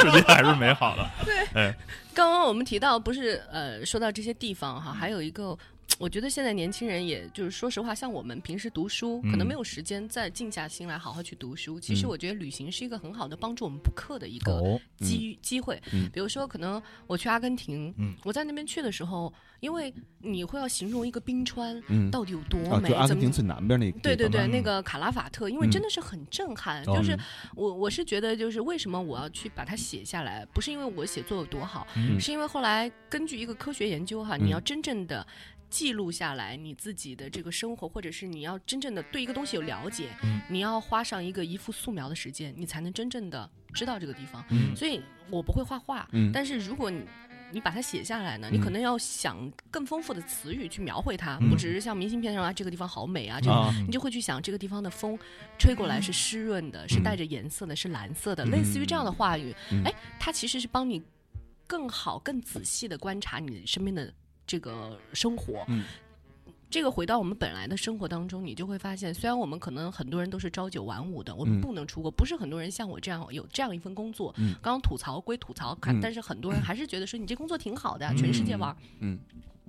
世界还是美好的。对 刚刚我们提到，不是呃，说到这些地方哈，还有一个。我觉得现在年轻人，也就是说实话，像我们平时读书，可能嗯没有时间再静下心来好好去读书。其实嗯我觉得旅行是一个很好的帮助我们补课的一个哦，机机会。嗯比如说，可能我去阿根廷，嗯我在那边去的时候，因为你会要形容一个冰川嗯到底有多啊，美，就阿根廷最南边那个对对对，那个卡拉法特，因为嗯真的是很震撼。哦就是我我是觉得，就是为什么我要去把它写下来，不是因为我写作有多好，嗯是因为后来根据一个科学研究哈，嗯你要真正的。记录下来你自己的这个生活，或者是你要真正的对一个东西有了解，嗯。你要花上一个一幅素描的时间，你才能真正的知道这个地方。嗯。所以我不会画画，嗯。但是如果你你把它写下来呢，嗯。你可能要想更丰富的词语去描绘它，嗯。不只是像明信片上啊这个地方好美啊，这个啊。你就会去想这个地方的风吹过来是湿润的，是带着颜色的，是蓝色的，嗯。类似于这样的话语，嗯。哎，它其实是帮你更好、更仔细的观察你身边的这个生活。嗯这个回到我们本来的生活当中，你就会发现，虽然我们可能很多人都是朝九晚五的，我们嗯不能出国，不是很多人像我这样有这样一份工作。嗯刚刚吐槽归吐槽，嗯但是很多人还是觉得说你这工作挺好的呀，嗯全世界玩儿。嗯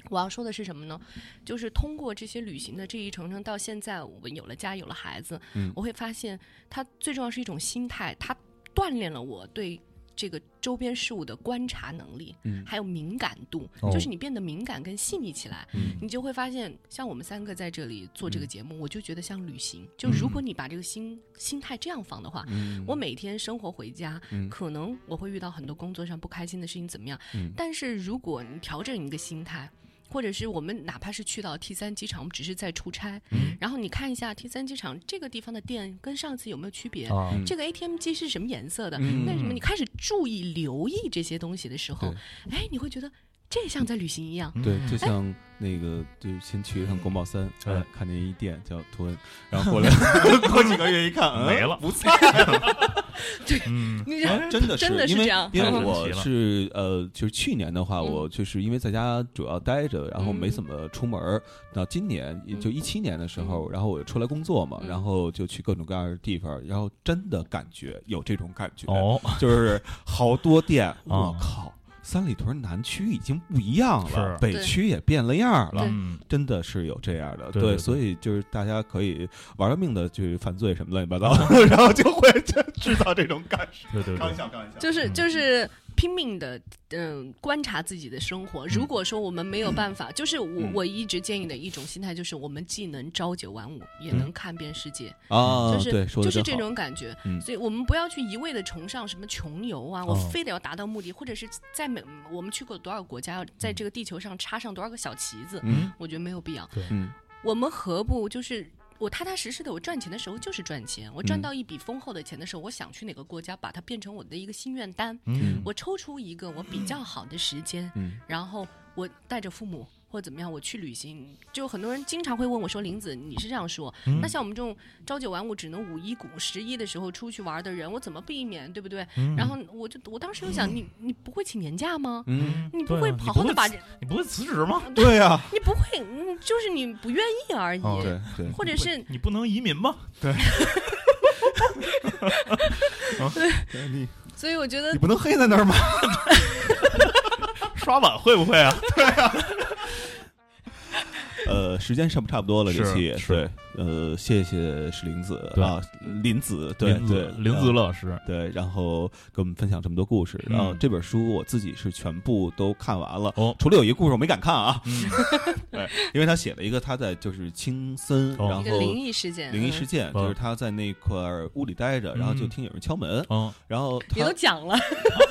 我要说的是什么呢？就是通过这些旅行的这一程程，到现在我们有了家，有了孩子，嗯我会发现，它最重要是一种心态，它锻炼了我对这个周边事物的观察能力，嗯。还有敏感度，哦。就是你变得敏感跟细腻起来，嗯。你就会发现，像我们三个在这里做这个节目，我就觉得像旅行。就嗯如果你把这个心、心态这样放的话，嗯。我每天生活回家，嗯。可能我会遇到很多工作上不开心的事情，怎么样？嗯。但是如果你调整一个心态，或者是我们哪怕是去到 T 三机场，我们只是在出差，嗯然后你看一下 T 三机场这个地方的店跟上次有没有区别？这个 ATM 机是什么颜色的？嗯为什么你开始注意、留意这些东西的时候，哎，你会觉得这像在旅行一样。对，嗯就像那个，就先去一趟宫保三，哎哎，看见一店叫图恩，然后过来 过几个月一看，嗯没了不在了。嗯。真的是，真的是因为这样。因为我是呃，就是去年的话，嗯。我就是因为在家主要待着，然后没嗯。怎么出门儿。到今年也就嗯。一七年的时候，然后我就出来工作嘛，嗯。然后就去各种各样的地方，然后真的感觉有这种感觉，哦，就是好多店，啊。我靠。三里屯南区已经不一样了，北区也变了样了，嗯真的是有这样的，对对对所以就是大家可以玩了命的去犯罪什么乱七八糟，然后就会就制造这种感受。对对对，笑，开玩笑。就是嗯就是拼命的嗯、观察自己的生活。如果说我们没有办法，就是我、嗯。我一直建议的一种心态，就是我们既能朝九晚五，也能看遍世界。啊，就是就是这种感觉，嗯。所以我们不要去一味的崇尚什么穷游啊，我哦非得要达到目的，或者是在每我们去过多少国家，在这个地球上插上多少个小旗子，嗯。我觉得没有必要。嗯我们何不就是我踏踏实实的，我赚钱的时候就是赚钱，我赚嗯到一笔丰厚的钱的时候，我想去哪个国家，把它变成我的一个心愿单，嗯我抽出一个我比较好的时间，嗯然后我带着父母。或者怎么样，我去旅行，就很多人经常会问我说：“林子，你是这样说？嗯那像我们这种朝九晚五，只能五一、五十一的时候出去玩的人，我怎么避免，对不对？”嗯然后我就我当时就想，你你不会请年假吗？嗯，你不会好好的把这，你不会辞职吗？对呀，你不会，嗯，就是你不愿意而已，哦对对，或者是你不能移民吗？对 你所以我觉得你不能黑在那儿吗？刷碗会不会啊？对啊？呃，时间差不差不多了，这是期是。对，呃，谢谢是林子啊，林子，对林子对，林子呃老师，对，然后给我们分享这么多故事，然后嗯这本书我自己是全部都看完了，哦。除了有一个故事我没敢看啊，嗯。对，因为他写了一个他在就是青森，哦。然后灵异事件，灵异嗯。事件，嗯就是他在那块儿屋里待着，然后就嗯。听有人敲门，嗯然后你都他讲了。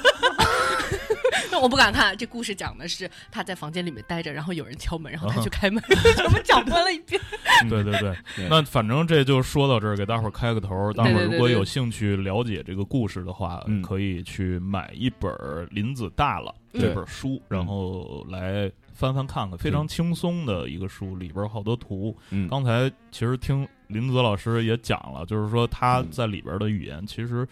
那 我不敢看，这故事讲的是他在房间里面待着，然后有人敲门，然后他去开门，全部讲过了一遍。对对对，那反正这就说到这儿，给大伙儿开个头儿。大伙儿如果有兴趣了解这个故事的话，嗯。可以去买一本儿《林子大了》嗯。这本书，然后来翻翻看看，非常轻松的一个书，里边儿好多图。嗯。刚才其实听林子老师也讲了，就是说他嗯。在里边的语言其实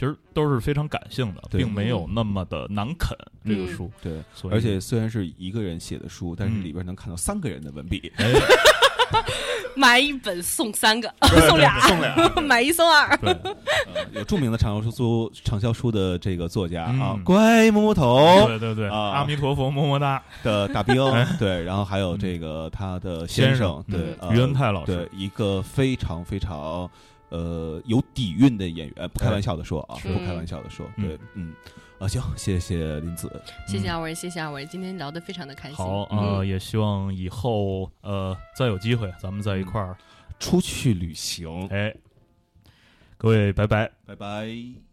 其实都是非常感性的，并没有那么的难啃这个嗯书。对，所而且虽然是一个人写的书，但是嗯里边能看到三个人的文笔，哎，买一本送三个，送俩，送俩。买一送二。对，呃有著名的畅销书畅销书的这个作家啊嗯，乖摸摸头对对对，啊阿弥陀佛，么么哒，的大兵，对，然后还有这个他的先生，对嗯，呃于恩泰老师对，一个非常非常呃有底蕴的演员，不开玩笑的说啊，不开玩笑的说，嗯。对，嗯，啊，行，谢谢林子，谢谢二位，谢谢二位，今天聊得非常的开心。好啊、嗯。也希望以后呃再有机会咱们在一块儿，出去旅行，哎，各位拜拜。拜拜。